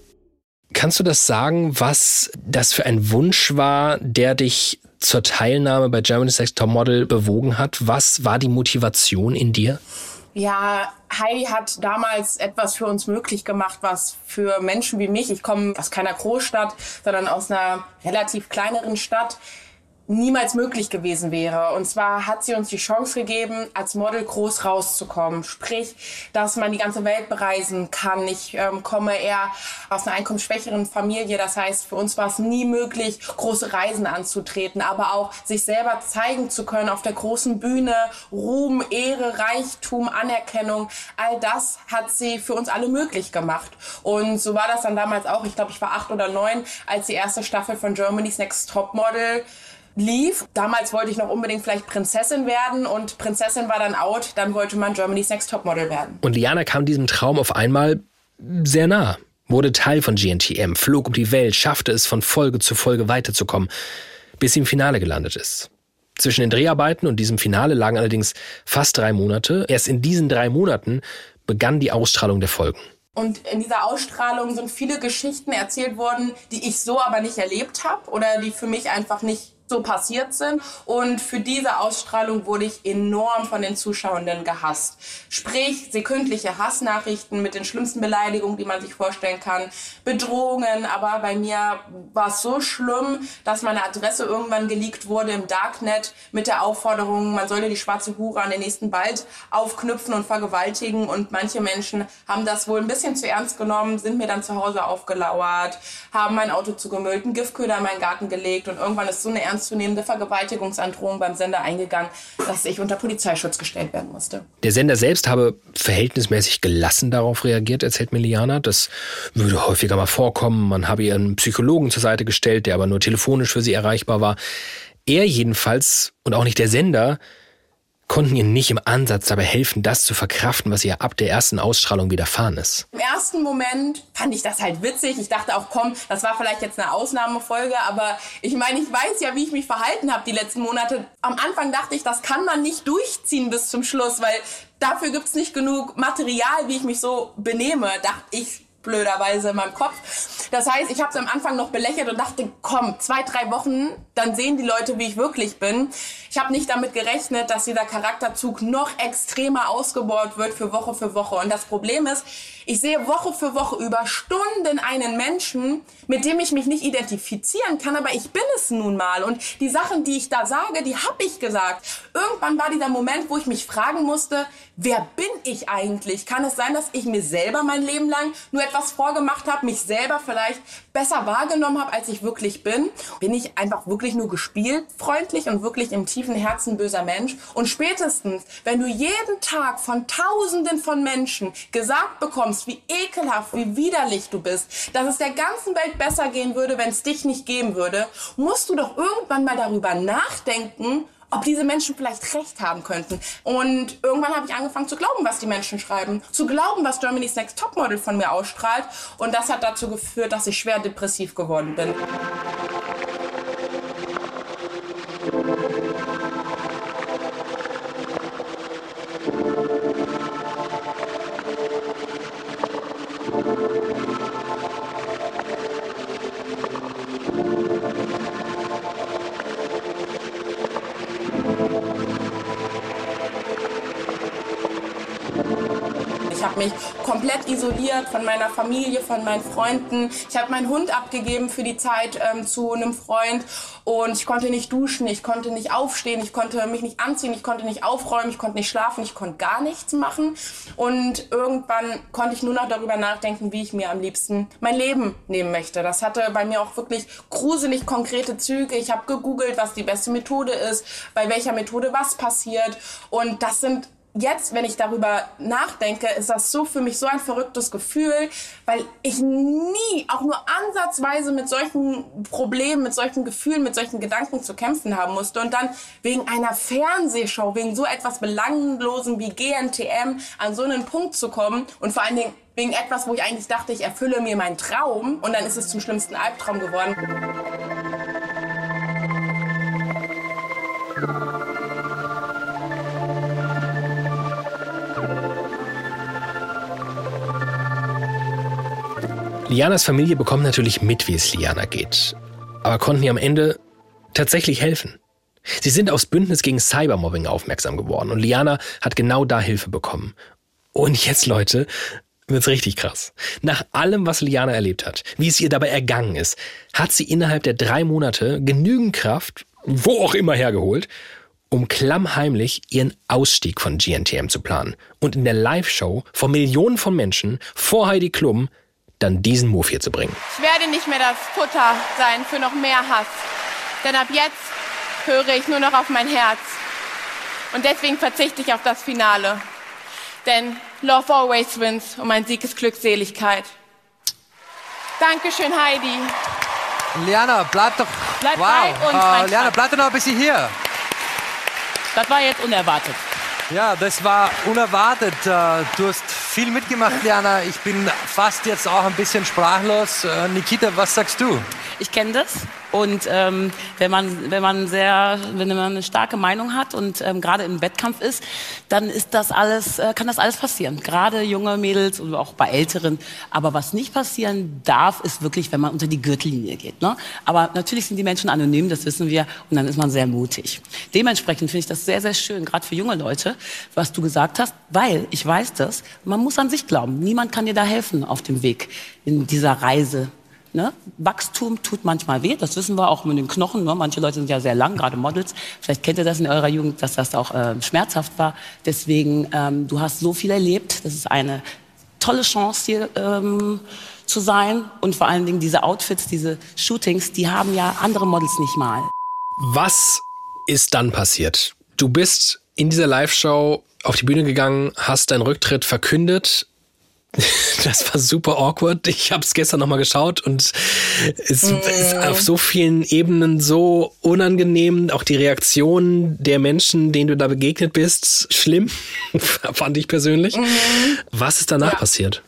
Kannst du das sagen, was das für ein Wunsch war, der dich zur Teilnahme bei Germany's Next Top Model bewogen hat. Was war die Motivation in dir? Ja, Heidi hat damals etwas für uns möglich gemacht, was für Menschen wie mich, ich komme aus keiner Großstadt, sondern aus einer relativ kleineren Stadt, niemals möglich gewesen wäre. Und zwar hat sie uns die Chance gegeben, als Model groß rauszukommen. Sprich, dass man die ganze Welt bereisen kann. Ich ähm, komme eher aus einer einkommensschwächeren Familie. Das heißt, für uns war es nie möglich, große Reisen anzutreten, aber auch sich selber zeigen zu können auf der großen Bühne. Ruhm, Ehre, Reichtum, Anerkennung, all das hat sie für uns alle möglich gemacht. Und so war das dann damals auch. Ich glaube, ich war acht oder neun, als die erste Staffel von Germany's Next Top Model lief. Damals wollte ich noch unbedingt vielleicht Prinzessin werden und Prinzessin war dann out. Dann wollte man Germany's Next Topmodel werden. Und Liana kam diesem Traum auf einmal sehr nah. Wurde Teil von GNTM, flog um die Welt, schaffte es von Folge zu Folge weiterzukommen, bis sie im Finale gelandet ist. Zwischen den Dreharbeiten und diesem Finale lagen allerdings fast drei Monate. Erst in diesen drei Monaten begann die Ausstrahlung der Folgen. Und in dieser Ausstrahlung sind viele Geschichten erzählt worden, die ich so aber nicht erlebt habe oder die für mich einfach nicht so passiert sind. Und für diese Ausstrahlung wurde ich enorm von den Zuschauenden gehasst. Sprich, sekündliche Hassnachrichten mit den schlimmsten Beleidigungen, die man sich vorstellen kann, Bedrohungen. Aber bei mir war es so schlimm, dass meine Adresse irgendwann geleakt wurde im Darknet mit der Aufforderung, man solle die schwarze Hure an den nächsten Wald aufknüpfen und vergewaltigen. Und manche Menschen haben das wohl ein bisschen zu ernst genommen, sind mir dann zu Hause aufgelauert, haben mein Auto zugemüllt, einen Giftköder in meinen Garten gelegt und irgendwann ist so eine ernst ernstzunehmende Vergewaltigungsandrohung beim Sender eingegangen, dass ich unter Polizeischutz gestellt werden musste. Der Sender selbst habe verhältnismäßig gelassen darauf reagiert, erzählt Miliana. Das würde häufiger mal vorkommen. Man habe ihr einen Psychologen zur Seite gestellt, der aber nur telefonisch für sie erreichbar war. Er jedenfalls und auch nicht der Sender konnten ihr nicht im Ansatz dabei helfen, das zu verkraften, was ihr ab der ersten Ausstrahlung widerfahren ist. Im ersten Moment fand ich das halt witzig. Ich dachte auch, komm, das war vielleicht jetzt eine Ausnahmefolge, aber ich meine, ich weiß ja, wie ich mich verhalten habe die letzten Monate. Am Anfang dachte ich, das kann man nicht durchziehen bis zum Schluss, weil dafür gibt es nicht genug Material, wie ich mich so benehme. Dachte ich blöderweise in meinem Kopf. Das heißt, ich habe es am Anfang noch belächelt und dachte, komm, zwei, drei Wochen, dann sehen die Leute, wie ich wirklich bin. Ich habe nicht damit gerechnet, dass dieser Charakterzug noch extremer ausgebaut wird für Woche für Woche. Und das Problem ist, ich sehe Woche für Woche über Stunden einen Menschen, mit dem ich mich nicht identifizieren kann, aber ich bin es nun mal. Und die Sachen, die ich da sage, die habe ich gesagt. Irgendwann war dieser Moment, wo ich mich fragen musste, wer bin ich eigentlich? Kann es sein, dass ich mir selber mein Leben lang nur etwas vorgemacht habe, mich selber vielleicht besser wahrgenommen habe, als ich wirklich bin? Bin ich einfach wirklich nur gespielt, freundlich und wirklich im tiefen Herzen böser Mensch? Und spätestens, wenn du jeden Tag von Tausenden von Menschen gesagt bekommst, wie ekelhaft, wie widerlich du bist, dass es der ganzen Welt besser gehen würde, wenn es dich nicht geben würde, musst du doch irgendwann mal darüber nachdenken, ob diese Menschen vielleicht recht haben könnten. Und irgendwann habe ich angefangen zu glauben, was die Menschen schreiben, zu glauben, was Germany's Next Topmodel von mir ausstrahlt. Und das hat dazu geführt, dass ich schwer depressiv geworden bin. Isoliert von meiner Familie, von meinen Freunden. Ich habe meinen Hund abgegeben für die Zeit ähm, zu einem Freund und ich konnte nicht duschen, ich konnte nicht aufstehen, ich konnte mich nicht anziehen, ich konnte nicht aufräumen, ich konnte nicht schlafen, ich konnte gar nichts machen. Und irgendwann konnte ich nur noch darüber nachdenken, wie ich mir am liebsten mein Leben nehmen möchte. Das hatte bei mir auch wirklich gruselig konkrete Züge. Ich habe gegoogelt, was die beste Methode ist, bei welcher Methode was passiert. Und das sind jetzt, wenn ich darüber nachdenke, ist das so für mich so ein verrücktes Gefühl, weil ich nie auch nur ansatzweise mit solchen Problemen, mit solchen Gefühlen, mit solchen Gedanken zu kämpfen haben musste und dann wegen einer Fernsehshow, wegen so etwas Belanglosen wie GNTM an so einen Punkt zu kommen und vor allen Dingen wegen etwas, wo ich eigentlich dachte, ich erfülle mir meinen Traum und dann ist es zum schlimmsten Albtraum geworden. Lianas Familie bekommt natürlich mit, wie es Liana geht. Aber konnten ihr am Ende tatsächlich helfen. Sie sind aufs Bündnis gegen Cybermobbing aufmerksam geworden und Liana hat genau da Hilfe bekommen. Und jetzt, Leute, wird's richtig krass. Nach allem, was Liana erlebt hat, wie es ihr dabei ergangen ist, hat sie innerhalb der drei Monate genügend Kraft, wo auch immer hergeholt, um klammheimlich ihren Ausstieg von GNTM zu planen und in der Live-Show vor Millionen von Menschen vor Heidi Klum dann diesen Move hier zu bringen. Ich werde nicht mehr das Futter sein für noch mehr Hass. Denn ab jetzt höre ich nur noch auf mein Herz. Und deswegen verzichte ich auf das Finale. Denn Love always wins und mein Sieg ist Glückseligkeit. Dankeschön, Heidi. Liana, bleib doch. Bleib wow. bei uns, mein Liana, bleib doch noch ein bisschen hier. Das war jetzt unerwartet. Ja, das war unerwartet. Äh, Du hast viel mitgemacht, Liana. Ich bin fast jetzt auch ein bisschen sprachlos. Äh, Nikita, was sagst du? Ich kenne das. Und ähm, wenn man wenn man sehr wenn man eine starke Meinung hat und ähm, gerade im Wettkampf ist, dann ist das alles äh, kann das alles passieren. Gerade junge Mädels und auch bei Älteren. Aber was nicht passieren darf, ist wirklich, wenn man unter die Gürtellinie geht. Ne? Aber natürlich sind die Menschen anonym, das wissen wir, und dann ist man sehr mutig. Dementsprechend finde ich das sehr sehr schön, gerade für junge Leute, was du gesagt hast, weil ich weiß das. Man muss an sich glauben. Niemand kann dir da helfen auf dem Weg in dieser Reise Ne? Wachstum tut manchmal weh, das wissen wir auch mit den Knochen. Ne? Manche Leute sind ja sehr lang, gerade Models. Vielleicht kennt ihr das in eurer Jugend, dass das auch äh, schmerzhaft war. Deswegen, ähm, du hast so viel erlebt. Das ist eine tolle Chance hier ähm, zu sein. Und vor allen Dingen diese Outfits, diese Shootings, die haben ja andere Models nicht mal. Was ist dann passiert? Du bist in dieser Live-Show auf die Bühne gegangen, hast deinen Rücktritt verkündet. Das war super awkward. Ich habe es gestern nochmal geschaut und es ist auf so vielen Ebenen so unangenehm. Auch die Reaktion der Menschen, denen du da begegnet bist, schlimm, fand ich persönlich. Was ist danach Ja. passiert?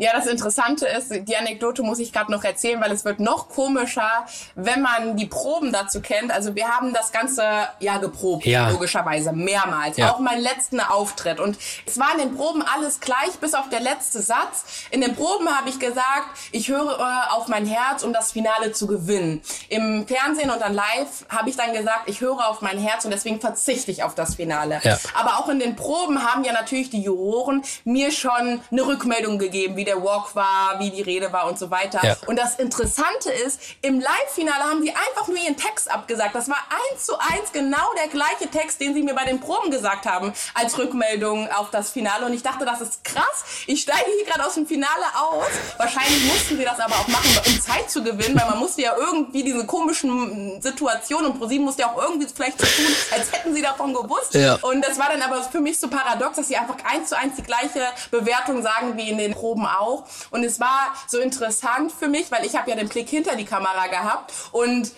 Ja, das Interessante ist, die Anekdote muss ich gerade noch erzählen, weil es wird noch komischer, wenn man die Proben dazu kennt. Also wir haben das Ganze ja geprobt, Ja. logischerweise, mehrmals. Ja. Auch meinen letzten Auftritt. Und es war in den Proben alles gleich, bis auf der letzte Satz. In den Proben habe ich gesagt, ich höre äh, auf mein Herz, um das Finale zu gewinnen. Im Fernsehen und dann live habe ich dann gesagt, ich höre auf mein Herz und deswegen verzichte ich auf das Finale. Ja. Aber auch in den Proben haben ja natürlich die Juroren mir schon eine Rückmeldung gegeben, wie der Walk war, wie die Rede war und so weiter. Ja. Und das Interessante ist, im Live-Finale haben sie einfach nur ihren Text abgesagt. Das war eins zu eins genau der gleiche Text, den sie mir bei den Proben gesagt haben, als Rückmeldung auf das Finale. Und ich dachte, das ist krass. Ich steige hier gerade aus dem Finale aus. Wahrscheinlich mussten sie das aber auch machen, um Zeit zu gewinnen, weil man musste ja irgendwie diese komischen Situationen und ProSieben musste ja auch irgendwie vielleicht so tun, als hätten sie davon gewusst. Ja. Und das war dann aber für mich so paradox, dass sie einfach eins zu eins die gleiche Bewertung sagen wie in den Proben auch. Und es war so interessant für mich, weil ich habe ja den Blick hinter die Kamera gehabt und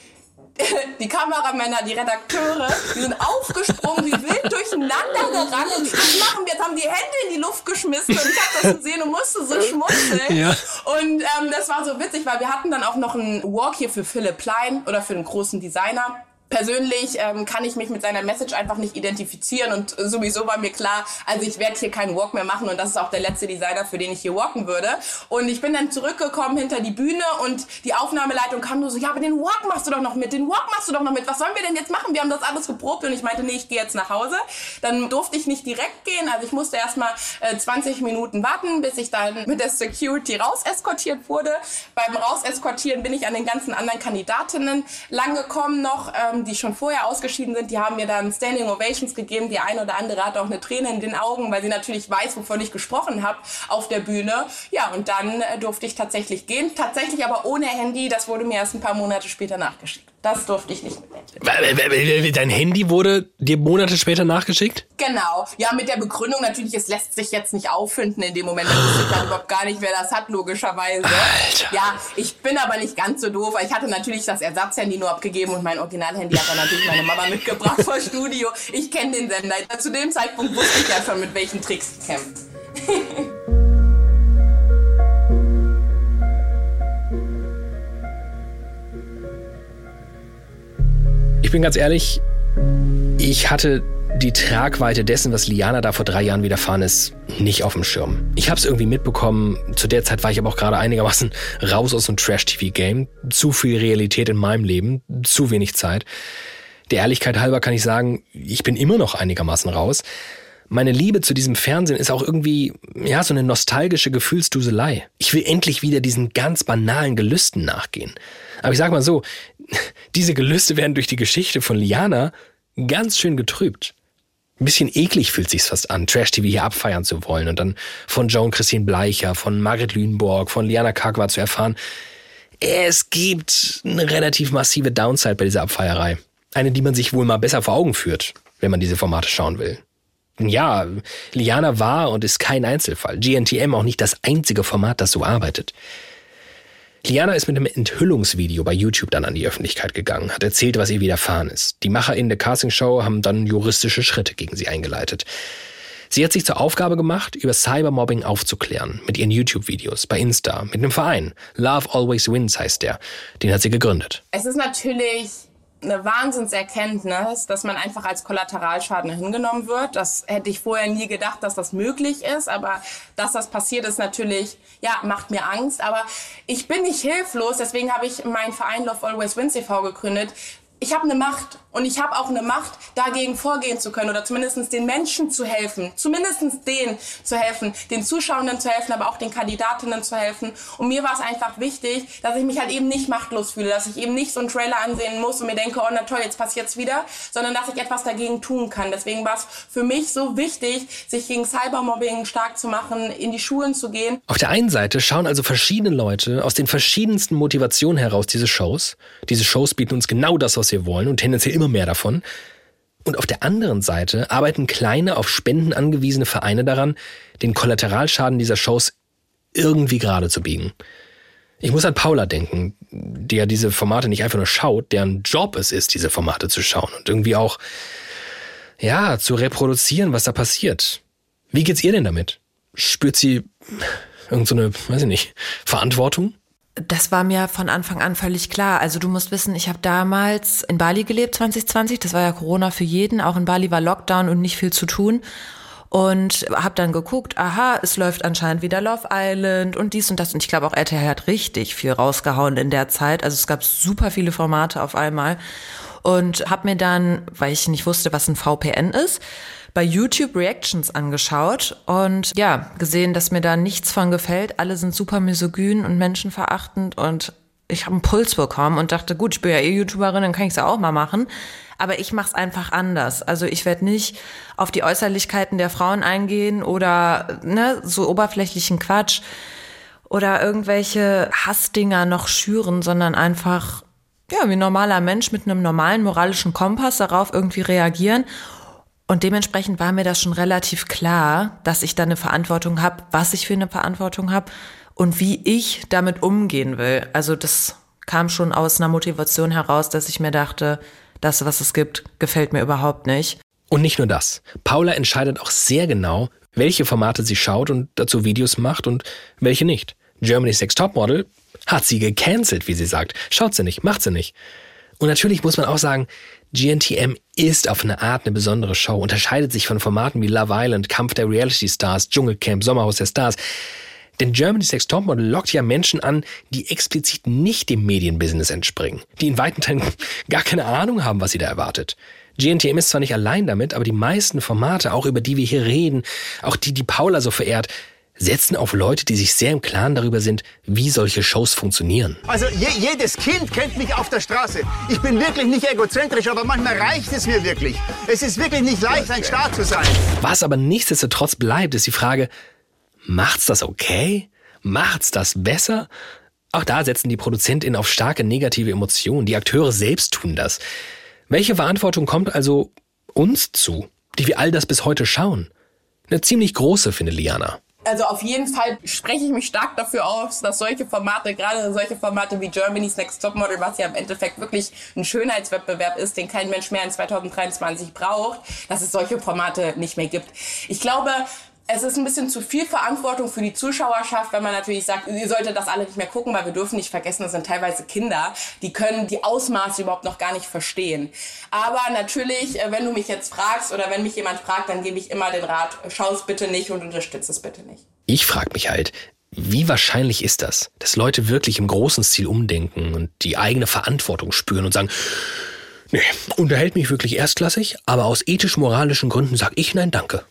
die Kameramänner, die Redakteure, die sind aufgesprungen, wie wild durcheinander gerannt und was machen wir? Jetzt haben die Hände in die Luft geschmissen und ich habe das gesehen und musste so schmunzeln. Ja. Und ähm, das war so witzig, weil wir hatten dann auch noch einen Walk hier für Philipp Plein oder für den großen Designer. Persönlich ähm, kann ich mich mit seiner Message einfach nicht identifizieren und sowieso war mir klar, also ich werde hier keinen Walk mehr machen und das ist auch der letzte Designer, für den ich hier walken würde. Und ich bin dann zurückgekommen hinter die Bühne und die Aufnahmeleitung kam nur so, ja, aber den Walk machst du doch noch mit, den Walk machst du doch noch mit, was sollen wir denn jetzt machen? Wir haben das alles geprobt und ich meinte, nee, ich gehe jetzt nach Hause. Dann durfte ich nicht direkt gehen, also ich musste erstmal äh, 20 Minuten warten, bis ich dann mit der Security raus eskortiert wurde. Beim Rauseskortieren bin ich an den ganzen anderen Kandidatinnen lang gekommen noch. Ähm, die schon vorher ausgeschieden sind, die haben mir dann Standing Ovations gegeben. Die eine oder andere hatte auch eine Träne in den Augen, weil sie natürlich weiß, wovon ich gesprochen habe auf der Bühne. Ja, und dann äh, durfte ich tatsächlich gehen. Tatsächlich aber ohne Handy. Das wurde mir erst ein paar Monate später nachgeschickt. Das durfte ich nicht mitnehmen. Dein Handy wurde dir Monate später nachgeschickt? Genau. Ja, mit der Begründung natürlich, es lässt sich jetzt nicht auffinden in dem Moment. Da wusste ich dann überhaupt gar nicht, wer das hat, logischerweise. Alter. Ja, ich bin aber nicht ganz so doof. Ich hatte natürlich das Ersatzhandy nur abgegeben und mein Originalhandy hat dann natürlich meine Mama mitgebracht vor Studio. Ich kenne den Sender. Zu dem Zeitpunkt wusste ich ja schon, mit welchen Tricks ich kämpfe. Ich bin ganz ehrlich, ich hatte die Tragweite dessen, was Liana da vor drei Jahren widerfahren ist, nicht auf dem Schirm. Ich habe es irgendwie mitbekommen. Zu der Zeit war ich aber auch gerade einigermaßen raus aus dem Trash-TV-Game. Zu viel Realität in meinem Leben, zu wenig Zeit. Der Ehrlichkeit halber kann ich sagen, ich bin immer noch einigermaßen raus. Meine Liebe zu diesem Fernsehen ist auch irgendwie, ja, so eine nostalgische Gefühlsduselei. Ich will endlich wieder diesen ganz banalen Gelüsten nachgehen. Aber ich sag mal so, diese Gelüste werden durch die Geschichte von Liana ganz schön getrübt. Ein bisschen eklig fühlt sich's fast an, Trash-TV hier abfeiern zu wollen und dann von Joan Christine Bleicher, von Margret Lüneborg, von Liana Kakwa zu erfahren. Es gibt eine relativ massive Downside bei dieser Abfeierei. Eine, die man sich wohl mal besser vor Augen führt, wenn man diese Formate schauen will. Ja, Liana war und ist kein Einzelfall. GNTM auch nicht das einzige Format, das so arbeitet. Liana ist mit einem Enthüllungsvideo bei YouTube dann an die Öffentlichkeit gegangen, hat erzählt, was ihr widerfahren ist. Die MacherInnen der Castingshow haben dann juristische Schritte gegen sie eingeleitet. Sie hat sich zur Aufgabe gemacht, über Cybermobbing aufzuklären, mit ihren YouTube-Videos, bei Insta, mit einem Verein. Love Always Wins heißt der. Den hat sie gegründet. Es ist natürlich eine Wahnsinnserkenntnis, dass man einfach als Kollateralschaden hingenommen wird. Das hätte ich vorher nie gedacht, dass das möglich ist, aber dass das passiert ist natürlich, ja, macht mir Angst, aber ich bin nicht hilflos, deswegen habe ich meinen Verein Love Always Wins e.V. gegründet. Ich habe eine Macht und ich habe auch eine Macht, dagegen vorgehen zu können oder zumindest den Menschen zu helfen, zumindest denen zu helfen, den Zuschauenden zu helfen, aber auch den Kandidatinnen zu helfen. Und mir war es einfach wichtig, dass ich mich halt eben nicht machtlos fühle, dass ich eben nicht so einen Trailer ansehen muss und mir denke, oh na toll, jetzt passiert's wieder, sondern dass ich etwas dagegen tun kann. Deswegen war es für mich so wichtig, sich gegen Cybermobbing stark zu machen, in die Schulen zu gehen. Auf der einen Seite schauen also verschiedene Leute aus den verschiedensten Motivationen heraus diese Shows. Diese Shows bieten uns genau das, was wir wollen und tendenziell immer mehr davon. Und auf der anderen Seite arbeiten kleine, auf Spenden angewiesene Vereine daran, den Kollateralschaden dieser Shows irgendwie gerade zu biegen. Ich muss an Paula denken, die ja diese Formate nicht einfach nur schaut, deren Job es ist, diese Formate zu schauen und irgendwie auch, ja, zu reproduzieren, was da passiert. Wie geht's ihr denn damit? Spürt sie irgendeine, so weiß ich nicht, Verantwortung? Das war mir von Anfang an völlig klar. Also du musst wissen, ich habe damals in Bali gelebt 2020. Das war ja Corona für jeden. Auch in Bali war Lockdown und nicht viel zu tun. Und habe dann geguckt, aha, es läuft anscheinend wieder Love Island und dies und das. Und ich glaube auch RTL hat richtig viel rausgehauen in der Zeit. Also es gab super viele Formate auf einmal. Und habe mir dann, weil ich nicht wusste, was ein VPN ist, bei YouTube Reactions angeschaut und ja, gesehen, dass mir da nichts von gefällt. Alle sind super misogyn und menschenverachtend und ich habe einen Puls bekommen und dachte, gut, ich bin ja eh YouTuberin, dann kann ich es auch mal machen. Aber ich mache es einfach anders. Also ich werde nicht auf die Äußerlichkeiten der Frauen eingehen oder ne, so oberflächlichen Quatsch oder irgendwelche Hassdinger noch schüren, sondern einfach ja, wie ein normaler Mensch mit einem normalen moralischen Kompass darauf irgendwie reagieren und dementsprechend war mir das schon relativ klar, dass ich da eine Verantwortung habe, was ich für eine Verantwortung habe und wie ich damit umgehen will. Also das kam schon aus einer Motivation heraus, dass ich mir dachte, das, was es gibt, gefällt mir überhaupt nicht. Und nicht nur das. Paula entscheidet auch sehr genau, welche Formate sie schaut und dazu Videos macht und welche nicht. Germany's Next Topmodel hat sie gecancelt, wie sie sagt. Schaut sie nicht, macht sie nicht. Und natürlich muss man auch sagen, GNTM ist auf eine Art eine besondere Show, unterscheidet sich von Formaten wie Love Island, Kampf der Reality Stars, Dschungelcamp, Sommerhaus der Stars. Denn Germany's Next Topmodel lockt ja Menschen an, die explizit nicht dem Medienbusiness entspringen, die in weiten Teilen gar keine Ahnung haben, was sie da erwartet. GNTM ist zwar nicht allein damit, aber die meisten Formate, auch über die wir hier reden, auch die, die Paula so verehrt, setzen auf Leute, die sich sehr im Klaren darüber sind, wie solche Shows funktionieren. Also je, jedes Kind kennt mich auf der Straße. Ich bin wirklich nicht egozentrisch, aber manchmal reicht es mir wirklich. Es ist wirklich nicht leicht, ein Star zu sein. Was aber nichtsdestotrotz bleibt, ist die Frage, macht's das okay? Macht's das besser? Auch da setzen die ProduzentInnen auf starke negative Emotionen. Die Akteure selbst tun das. Welche Verantwortung kommt also uns zu, die wir all das bis heute schauen? Eine ziemlich große, finde Liana. Also auf jeden Fall spreche ich mich stark dafür aus, dass solche Formate, gerade solche Formate wie Germany's Next Topmodel, was ja im Endeffekt wirklich ein Schönheitswettbewerb ist, den kein Mensch mehr in 2023 braucht, dass es solche Formate nicht mehr gibt. Ich glaube, es ist ein bisschen zu viel Verantwortung für die Zuschauerschaft, wenn man natürlich sagt, ihr solltet das alle nicht mehr gucken, weil wir dürfen nicht vergessen, das sind teilweise Kinder, die können die Ausmaße überhaupt noch gar nicht verstehen. Aber natürlich, äh, wenn du mich jetzt fragst oder wenn mich jemand fragt, dann gebe ich immer den Rat, schau es bitte nicht und unterstütze es bitte nicht. Ich frage mich halt, wie wahrscheinlich ist das, dass Leute wirklich im großen Stil umdenken und die eigene Verantwortung spüren und sagen, nee, unterhält mich wirklich erstklassig, aber aus ethisch-moralischen Gründen sag ich nein, danke.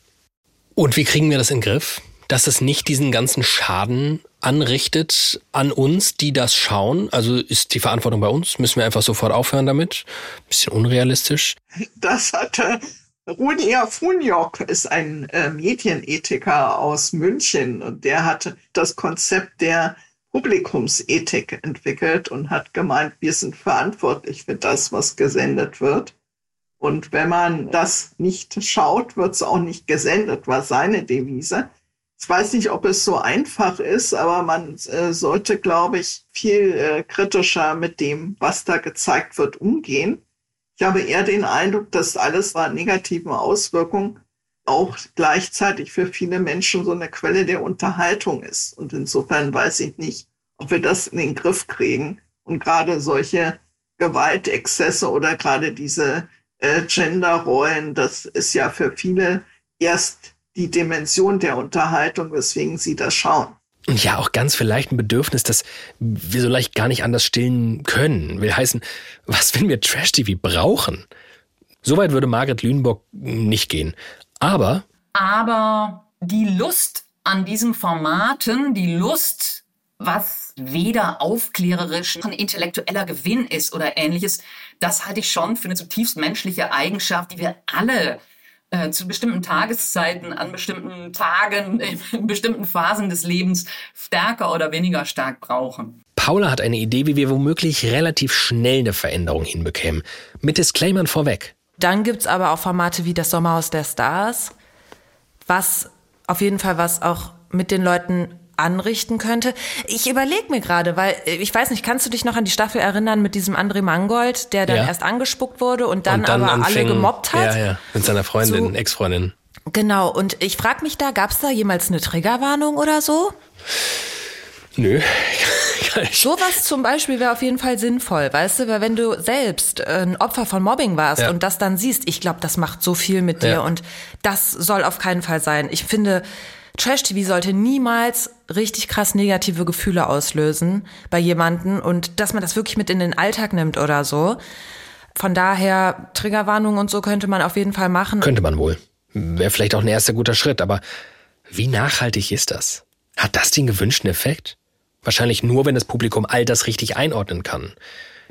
Und wie kriegen wir das in den Griff? Dass es nicht diesen ganzen Schaden anrichtet an uns, die das schauen? Also ist die Verantwortung bei uns? Müssen wir einfach sofort aufhören damit? Bisschen unrealistisch. Das hatte Rudia Funjok ist ein äh, Medienethiker aus München und der hat das Konzept der Publikumsethik entwickelt und hat gemeint, wir sind verantwortlich für das, was gesendet wird. Und wenn man das nicht schaut, wird es auch nicht gesendet, war seine Devise. Ich weiß nicht, ob es so einfach ist, aber man äh, sollte, glaube ich, viel äh, kritischer mit dem, was da gezeigt wird, umgehen. Ich habe eher den Eindruck, dass alles war negativen Auswirkungen auch gleichzeitig für viele Menschen so eine Quelle der Unterhaltung ist. Und insofern weiß ich nicht, ob wir das in den Griff kriegen. Und gerade solche Gewaltexzesse oder gerade diese äh, Genderrollen, das ist ja für viele erst die Dimension der Unterhaltung, weswegen sie das schauen. Und ja, auch ganz vielleicht ein Bedürfnis, das wir so leicht gar nicht anders stillen können. Will heißen, was wenn wir Trash-TV brauchen? Soweit würde Margret Lüneburg nicht gehen. Aber. Aber die Lust an diesen Formaten, die Lust, was weder aufklärerisch noch ein intellektueller Gewinn ist oder ähnliches, das halte ich schon für eine zutiefst menschliche Eigenschaft, die wir alle äh, zu bestimmten Tageszeiten, an bestimmten Tagen, in bestimmten Phasen des Lebens stärker oder weniger stark brauchen. Paula hat eine Idee, wie wir womöglich relativ schnell eine Veränderung hinbekämen. Mit Disclaimern vorweg. Dann gibt's aber auch Formate wie das Sommerhaus der Stars, was auf jeden Fall was auch mit den Leuten anrichten könnte. Ich überlege mir gerade, weil äh, ich weiß nicht, kannst du dich noch an die Staffel erinnern mit diesem André Mangold, der dann ja. erst angespuckt wurde und dann, und dann aber anfing, alle gemobbt hat? Ja, ja, mit seiner Freundin, so, Ex-Freundin. Genau, und ich frage mich da, gab es da jemals eine Triggerwarnung oder so? Nö. Sowas zum Beispiel wäre auf jeden Fall sinnvoll, weißt du, weil wenn du selbst ein Opfer von Mobbing warst ja. und das dann siehst, ich glaube, das macht so viel mit dir ja. und das soll auf keinen Fall sein. Ich finde, Trash-TV sollte niemals richtig krass negative Gefühle auslösen bei jemanden und dass man das wirklich mit in den Alltag nimmt oder so. Von daher, Triggerwarnung und so könnte man auf jeden Fall machen. Könnte man wohl. Wäre vielleicht auch ein erster guter Schritt, aber wie nachhaltig ist das? Hat das den gewünschten Effekt? Wahrscheinlich nur, wenn das Publikum all das richtig einordnen kann.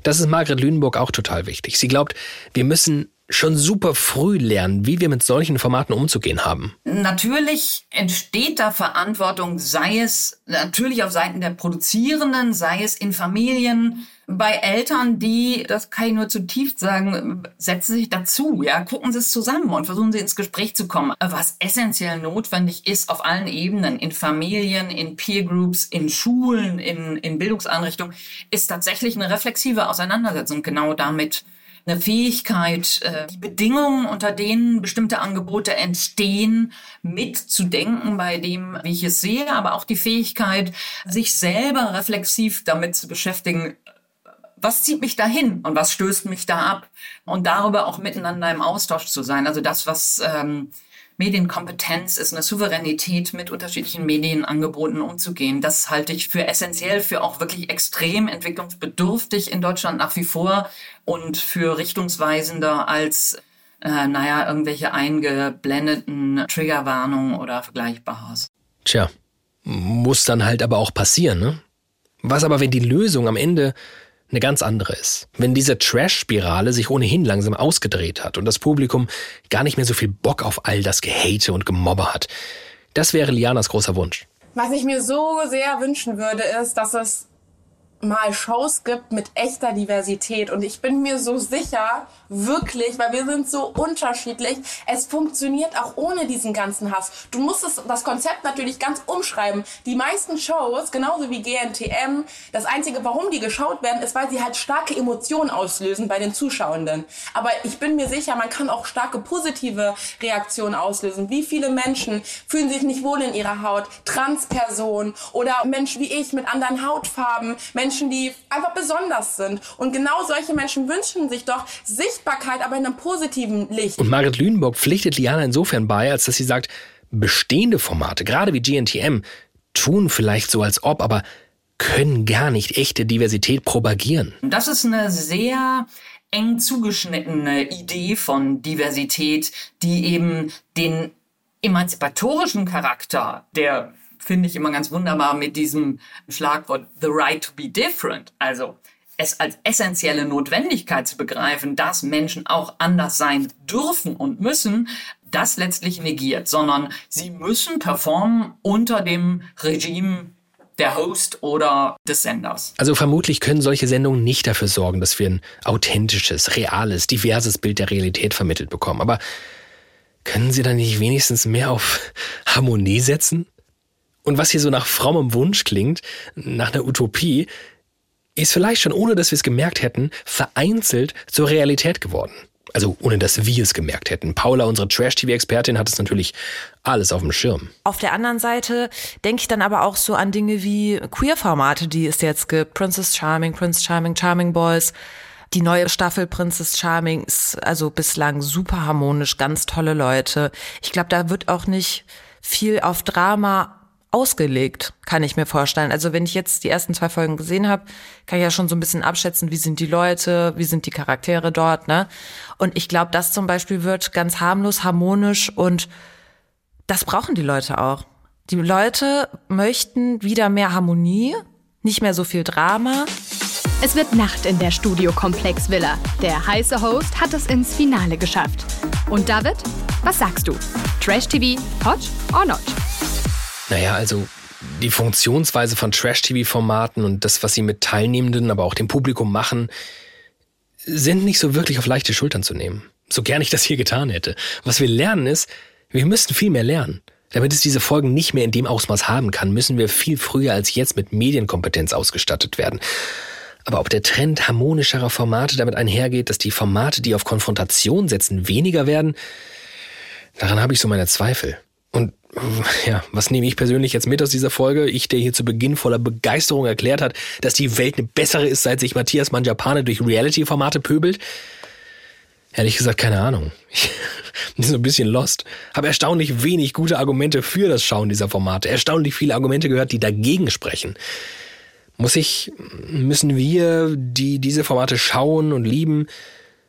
Das ist Margret Lüneburg auch total wichtig. Sie glaubt, wir müssen schon super früh lernen, wie wir mit solchen Formaten umzugehen haben. Natürlich entsteht da Verantwortung, sei es natürlich auf Seiten der Produzierenden, sei es in Familien, bei Eltern, die, das kann ich nur zutiefst sagen, setzen sich dazu, ja, gucken Sie es zusammen und versuchen Sie ins Gespräch zu kommen. Was essentiell notwendig ist auf allen Ebenen, in Familien, in Peer Groups, in Schulen, in, in Bildungseinrichtungen, ist tatsächlich eine reflexive Auseinandersetzung genau damit eine Fähigkeit, äh, die Bedingungen, unter denen bestimmte Angebote entstehen, mitzudenken bei dem, wie ich es sehe, aber auch die Fähigkeit, sich selber reflexiv damit zu beschäftigen, was zieht mich dahin und was stößt mich da ab? Und darüber auch miteinander im Austausch zu sein. Also das, was ähm, Medienkompetenz ist, eine Souveränität mit unterschiedlichen Medienangeboten umzugehen. Das halte ich für essentiell, für auch wirklich extrem entwicklungsbedürftig in Deutschland nach wie vor und für richtungsweisender als äh, naja, irgendwelche eingeblendeten Triggerwarnungen oder Vergleichbares. Tja, muss dann halt aber auch passieren, ne? Was aber, wenn die Lösung am Ende eine ganz andere ist. Wenn diese Trash-Spirale sich ohnehin langsam ausgedreht hat und das Publikum gar nicht mehr so viel Bock auf all das Gehate und Gemobbe hat. Das wäre Lianas großer Wunsch. Was ich mir so sehr wünschen würde, ist, dass es mal Shows gibt mit echter Diversität. Und ich bin mir so sicher, wirklich, weil wir sind so unterschiedlich, es funktioniert auch ohne diesen ganzen Hass. Du musst es, das Konzept natürlich ganz umschreiben. Die meisten Shows, genauso wie GNTM, das Einzige, warum die geschaut werden, ist, weil sie halt starke Emotionen auslösen bei den Zuschauenden. Aber ich bin mir sicher, man kann auch starke positive Reaktionen auslösen. Wie viele Menschen fühlen sich nicht wohl in ihrer Haut? Transpersonen oder Menschen wie ich mit anderen Hautfarben, Menschen Menschen, die einfach besonders sind. Und genau solche Menschen wünschen sich doch Sichtbarkeit, aber in einem positiven Licht. Und Margret Lüneburg pflichtet Liana insofern bei, als dass sie sagt, bestehende Formate, gerade wie GNTM, tun vielleicht so als ob, aber können gar nicht echte Diversität propagieren. Das ist eine sehr eng zugeschnittene Idee von Diversität, die eben den emanzipatorischen Charakter der finde ich immer ganz wunderbar mit diesem Schlagwort The Right to be Different. Also es als essentielle Notwendigkeit zu begreifen, dass Menschen auch anders sein dürfen und müssen, das letztlich negiert, sondern sie müssen performen unter dem Regime der Host oder des Senders. Also vermutlich können solche Sendungen nicht dafür sorgen, dass wir ein authentisches, reales, diverses Bild der Realität vermittelt bekommen. Aber können Sie da nicht wenigstens mehr auf Harmonie setzen? Und was hier so nach frommem Wunsch klingt, nach einer Utopie, ist vielleicht schon, ohne dass wir es gemerkt hätten, vereinzelt zur Realität geworden. Also ohne dass wir es gemerkt hätten. Paula, unsere Trash-TV-Expertin, hat es natürlich alles auf dem Schirm. Auf der anderen Seite denke ich dann aber auch so an Dinge wie Queer-Formate, die es jetzt gibt. Princess Charming, Prince Charming, Charming Boys. Die neue Staffel Princess Charming ist also bislang super harmonisch, ganz tolle Leute. Ich glaube, da wird auch nicht viel auf Drama ausgelegt, kann ich mir vorstellen. Also wenn ich jetzt die ersten zwei Folgen gesehen habe, kann ich ja schon so ein bisschen abschätzen, wie sind die Leute, wie sind die Charaktere dort, ne? Und ich glaube, das zum Beispiel wird ganz harmlos, harmonisch und das brauchen die Leute auch. Die Leute möchten wieder mehr Harmonie, nicht mehr so viel Drama. Es wird Nacht in der Studiokomplex Villa. Der heiße Host hat es ins Finale geschafft. Und David, was sagst du? Trash TV, hot or not? Naja, also die Funktionsweise von Trash-TV-Formaten und das, was sie mit Teilnehmenden, aber auch dem Publikum machen, sind nicht so wirklich auf leichte Schultern zu nehmen. So gern ich das hier getan hätte. Was wir lernen ist, wir müssten viel mehr lernen. Damit es diese Folgen nicht mehr in dem Ausmaß haben kann, müssen wir viel früher als jetzt mit Medienkompetenz ausgestattet werden. Aber ob der Trend harmonischerer Formate damit einhergeht, dass die Formate, die auf Konfrontation setzen, weniger werden, daran habe ich so meine Zweifel. Ja, was nehme ich persönlich jetzt mit aus dieser Folge? Ich, der hier zu Beginn voller Begeisterung erklärt hat, dass die Welt eine bessere ist, seit sich Matthias Manjapane durch Reality-Formate pöbelt? Ehrlich gesagt, keine Ahnung. Ich bin so ein bisschen lost. Habe erstaunlich wenig gute Argumente für das Schauen dieser Formate. Erstaunlich viele Argumente gehört, die dagegen sprechen. Muss ich, müssen wir, die diese Formate schauen und lieben,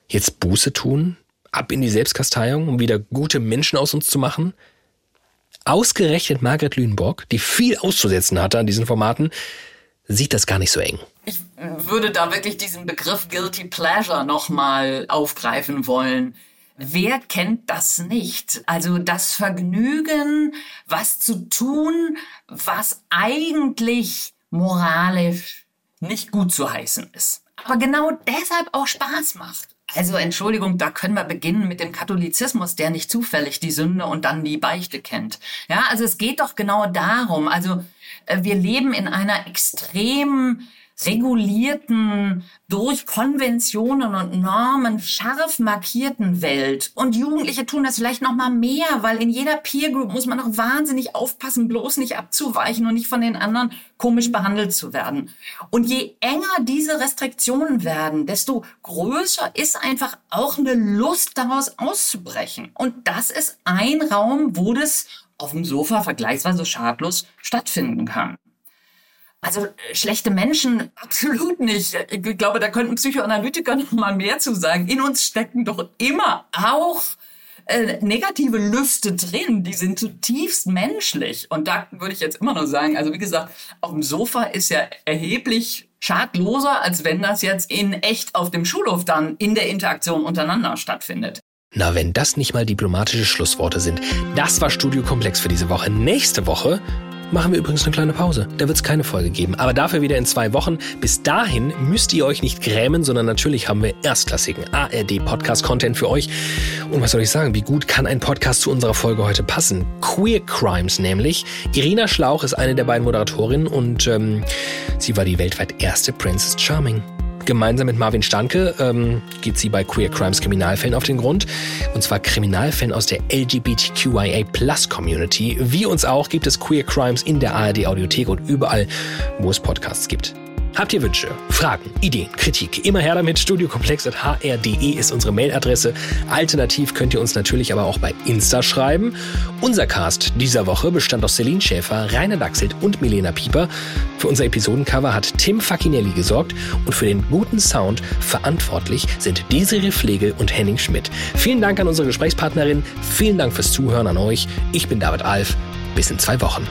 jetzt Buße tun? Ab in die Selbstkasteiung, um wieder gute Menschen aus uns zu machen? Ausgerechnet Margret Lüneburg, die viel auszusetzen hatte an diesen Formaten, sieht das gar nicht so eng. Ich würde da wirklich diesen Begriff Guilty Pleasure nochmal aufgreifen wollen. Wer kennt das nicht? Also das Vergnügen, was zu tun, was eigentlich moralisch nicht gut zu heißen ist. Aber genau deshalb auch Spaß macht. Also Entschuldigung, da können wir beginnen mit dem Katholizismus, der nicht zufällig die Sünde und dann die Beichte kennt. Ja, also es geht doch genau darum. Also äh, wir leben in einer extrem regulierten, durch Konventionen und Normen scharf markierten Welt. Und Jugendliche tun das vielleicht noch mal mehr, weil in jeder Peer Group muss man noch wahnsinnig aufpassen, bloß nicht abzuweichen und nicht von den anderen komisch behandelt zu werden. Und je enger diese Restriktionen werden, desto größer ist einfach auch eine Lust daraus auszubrechen. Und das ist ein Raum, wo das auf dem Sofa vergleichsweise schadlos stattfinden kann. Also äh, schlechte Menschen absolut nicht. Ich glaube, da könnten Psychoanalytiker noch mal mehr zu sagen. In uns stecken doch immer auch äh, negative Lüste drin. Die sind zutiefst menschlich. Und da würde ich jetzt immer noch sagen, also wie gesagt, auf dem Sofa ist ja erheblich schadloser, als wenn das jetzt in echt auf dem Schulhof dann in der Interaktion untereinander stattfindet. Na, wenn das nicht mal diplomatische Schlussworte sind. Das war Studio Komplex für diese Woche. Nächste Woche machen wir übrigens eine kleine Pause. Da wird es keine Folge geben. Aber dafür wieder in zwei Wochen. Bis dahin müsst ihr euch nicht grämen, sondern natürlich haben wir erstklassigen ARD-Podcast-Content für euch. Und was soll ich sagen? Wie gut kann ein Podcast zu unserer Folge heute passen? Queer Crimes nämlich. Irina Schlauch ist eine der beiden Moderatorinnen und ähm, sie war die weltweit erste Princess Charming. Gemeinsam mit Marvin Stanke ähm, geht sie bei Queer Crimes Kriminalfällen auf den Grund. Und zwar Kriminalfällen aus der LGBTQIA Plus Community. Wie uns auch gibt es Queer Crimes in der ARD Audiothek und überall, wo es Podcasts gibt. Habt ihr Wünsche, Fragen, Ideen, Kritik? Immer her damit. Studiokomplex.hr.de ist unsere Mailadresse. Alternativ könnt ihr uns natürlich aber auch bei Insta schreiben. Unser Cast dieser Woche bestand aus Celine Schäfer, Rainer Dachselt und Milena Pieper. Für unser Episodencover hat Tim Facinelli gesorgt und für den guten Sound verantwortlich sind Desiree Pflegel und Henning Schmidt. Vielen Dank an unsere Gesprächspartnerin. Vielen Dank fürs Zuhören an euch. Ich bin David Alf. Bis in zwei Wochen.